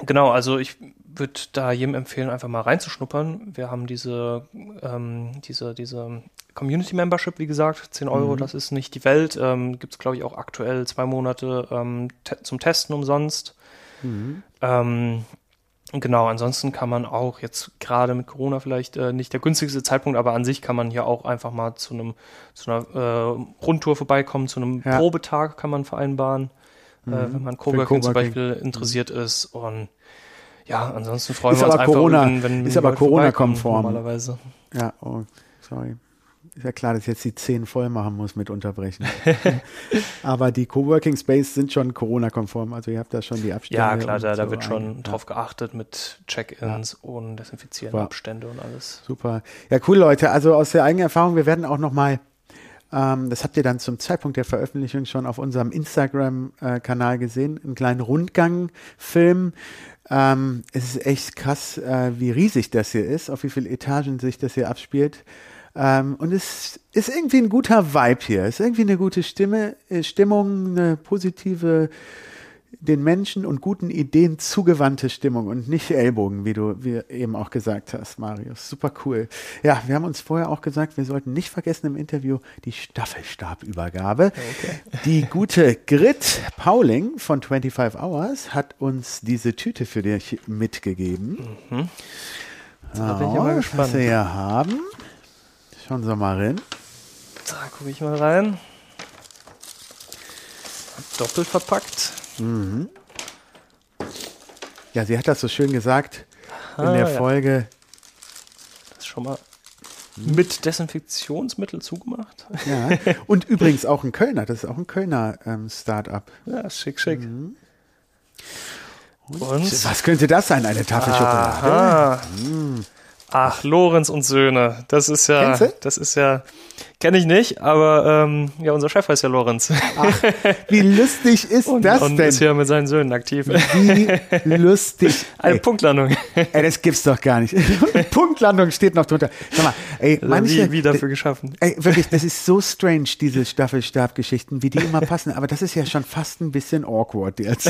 genau, also ich würde da jedem empfehlen, einfach mal reinzuschnuppern. Wir haben diese, ähm, diese, diese Community Membership, wie gesagt, 10 Euro, mhm. das ist nicht die Welt. Ähm, Gibt es, glaube ich, auch aktuell zwei Monate ähm, te zum Testen umsonst. Mhm. Ähm, genau, ansonsten kann man auch jetzt gerade mit Corona vielleicht äh, nicht der günstigste Zeitpunkt, aber an sich kann man hier auch einfach mal zu einem zu einer äh, Rundtour vorbeikommen, zu einem ja. Probetag kann man vereinbaren, äh, mhm. äh, wenn man Coworking zum Beispiel interessiert ist und ja, ansonsten freuen ist wir uns einfach, Corona, wenn, wenn ist aber Corona-konform. Normalerweise. Ja, oh, sorry ist ja klar, dass ich jetzt die zehn voll machen muss mit Unterbrechen. [LAUGHS] Aber die Coworking Space sind schon Corona-konform, also ihr habt da schon die Abstände. Ja, klar, da, so da wird schon ja. drauf geachtet mit Check-ins ja. und Desinfizieren, Super. Abstände und alles. Super. Ja, cool, Leute. Also aus der eigenen Erfahrung, wir werden auch nochmal ähm, das habt ihr dann zum Zeitpunkt der Veröffentlichung schon auf unserem Instagram-Kanal äh, gesehen. Einen kleinen Rundgang-Film. Ähm, es ist echt krass, äh, wie riesig das hier ist, auf wie viele Etagen sich das hier abspielt. Ähm, und es ist irgendwie ein guter Vibe hier. Es ist irgendwie eine gute Stimme, äh, Stimmung, eine positive, den Menschen und guten Ideen zugewandte Stimmung und nicht Ellbogen, wie du wie eben auch gesagt hast, Marius. Super cool. Ja, wir haben uns vorher auch gesagt, wir sollten nicht vergessen im Interview die Staffelstabübergabe. Okay. Die gute Grit Pauling von 25 Hours hat uns diese Tüte für dich mitgegeben. Mhm. Da bin ich mal gespannt. Was wir hier haben. Schauen Sie mal rein. Da gucke ich mal rein. Doppelt verpackt. Mhm. Ja, sie hat das so schön gesagt Aha, in der Folge. Das ist schon mal mit Desinfektionsmittel zugemacht. Ja, und übrigens auch ein Kölner, das ist auch ein Kölner ähm, Start-up. Ja, schick, schick. Mhm. Und, und, was könnte das sein? Eine Tafel Schokolade? Mhm. Ach, Lorenz und Söhne. Das ist ja, das ist ja, kenne ich nicht, aber ähm, ja, unser Chef heißt ja Lorenz. Ach, wie [LAUGHS] lustig ist und, das und denn? ist ja mit seinen Söhnen aktiv. Wie lustig. [LAUGHS] Eine ey. Punktlandung. Ey, das gibt's doch gar nicht. [LAUGHS] Punktlandung steht noch drunter. Sag mal, ey, manche, wie, wie dafür geschaffen. Ey, wirklich, das ist so strange, diese Staffelstabgeschichten, wie die immer passen. Aber das ist ja schon fast ein bisschen awkward jetzt.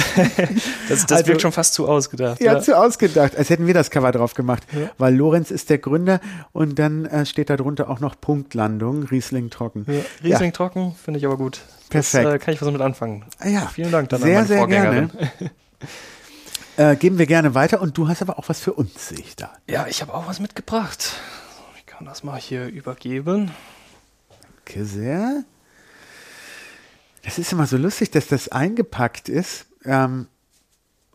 das das also, wirkt schon fast zu ausgedacht. Ja, ja, zu ausgedacht. Als hätten wir das Cover drauf gemacht. Ja. Weil Lorenz ist der Gründer und dann äh, steht da drunter auch noch Punktlandung, Riesling trocken. Ja, Riesling ja. trocken finde ich aber gut. Perfekt. Das, äh, kann ich was mit anfangen. Ah, ja. Vielen Dank dann sehr, an meine Vorgängerin. Gerne. [LAUGHS] Äh, geben wir gerne weiter und du hast aber auch was für uns, sehe ich da. Ja, ich habe auch was mitgebracht. Ich kann das mal hier übergeben. Danke sehr. Das ist immer so lustig, dass das eingepackt ist. Ähm,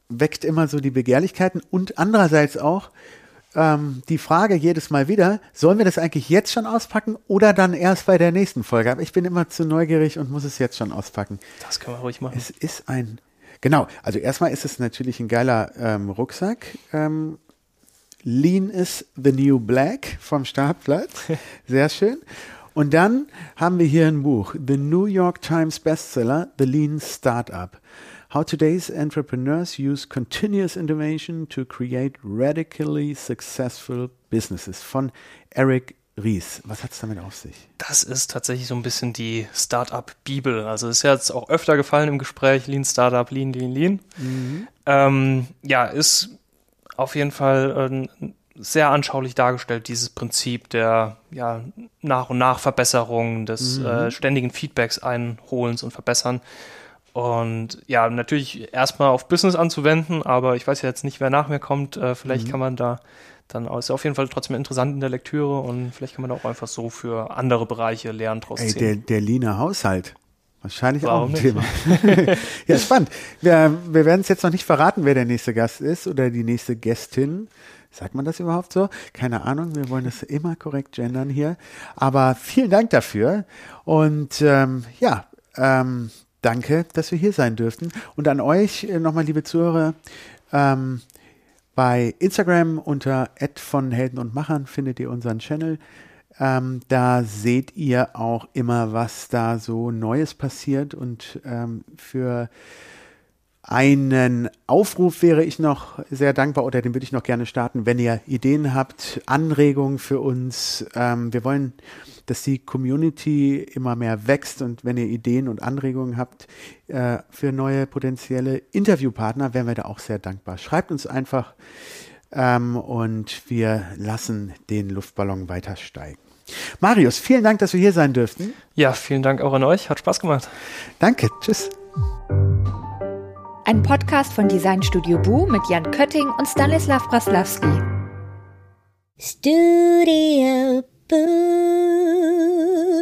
weckt immer so die Begehrlichkeiten und andererseits auch ähm, die Frage jedes Mal wieder, sollen wir das eigentlich jetzt schon auspacken oder dann erst bei der nächsten Folge? Aber ich bin immer zu neugierig und muss es jetzt schon auspacken. Das können wir ruhig machen. Es ist ein Genau, also erstmal ist es natürlich ein geiler ähm, Rucksack. Ähm, Lean is the New Black vom Startplatz. [LAUGHS] Sehr schön. Und dann haben wir hier ein Buch, The New York Times Bestseller, The Lean Startup. How today's entrepreneurs use continuous innovation to create radically successful businesses von Eric Ries, was hat es damit auf sich? Das ist tatsächlich so ein bisschen die Startup-Bibel. Also ist ja jetzt auch öfter gefallen im Gespräch, Lean Startup, Lean, Lean, Lean. Mhm. Ähm, ja, ist auf jeden Fall äh, sehr anschaulich dargestellt, dieses Prinzip der ja, nach und nach Verbesserung, des mhm. äh, ständigen Feedbacks einholens und verbessern. Und ja, natürlich erstmal auf Business anzuwenden, aber ich weiß ja jetzt nicht, wer nach mir kommt. Äh, vielleicht mhm. kann man da dann ist auf jeden Fall trotzdem interessant in der Lektüre und vielleicht kann man auch einfach so für andere Bereiche Lernen draus Ey, ziehen. Der, der Lina Haushalt. Wahrscheinlich Warum auch ein nicht? Thema. [LAUGHS] ja, spannend. Wir, wir werden es jetzt noch nicht verraten, wer der nächste Gast ist oder die nächste Gästin. Sagt man das überhaupt so? Keine Ahnung, wir wollen das immer korrekt gendern hier. Aber vielen Dank dafür. Und ähm, ja, ähm, danke, dass wir hier sein dürften. Und an euch äh, nochmal, liebe Zuhörer, ähm, bei Instagram unter von Helden und Machern findet ihr unseren Channel. Ähm, da seht ihr auch immer, was da so Neues passiert. Und ähm, für einen Aufruf wäre ich noch sehr dankbar oder den würde ich noch gerne starten, wenn ihr Ideen habt, Anregungen für uns. Ähm, wir wollen, dass die Community immer mehr wächst und wenn ihr Ideen und Anregungen habt äh, für neue potenzielle Interviewpartner, wären wir da auch sehr dankbar. Schreibt uns einfach ähm, und wir lassen den Luftballon weiter steigen. Marius, vielen Dank, dass wir hier sein dürften. Ja, vielen Dank auch an euch. Hat Spaß gemacht. Danke. Tschüss. Ein Podcast von Designstudio Bu mit Jan Kötting und Stanislav Braslavski. Studio Boo.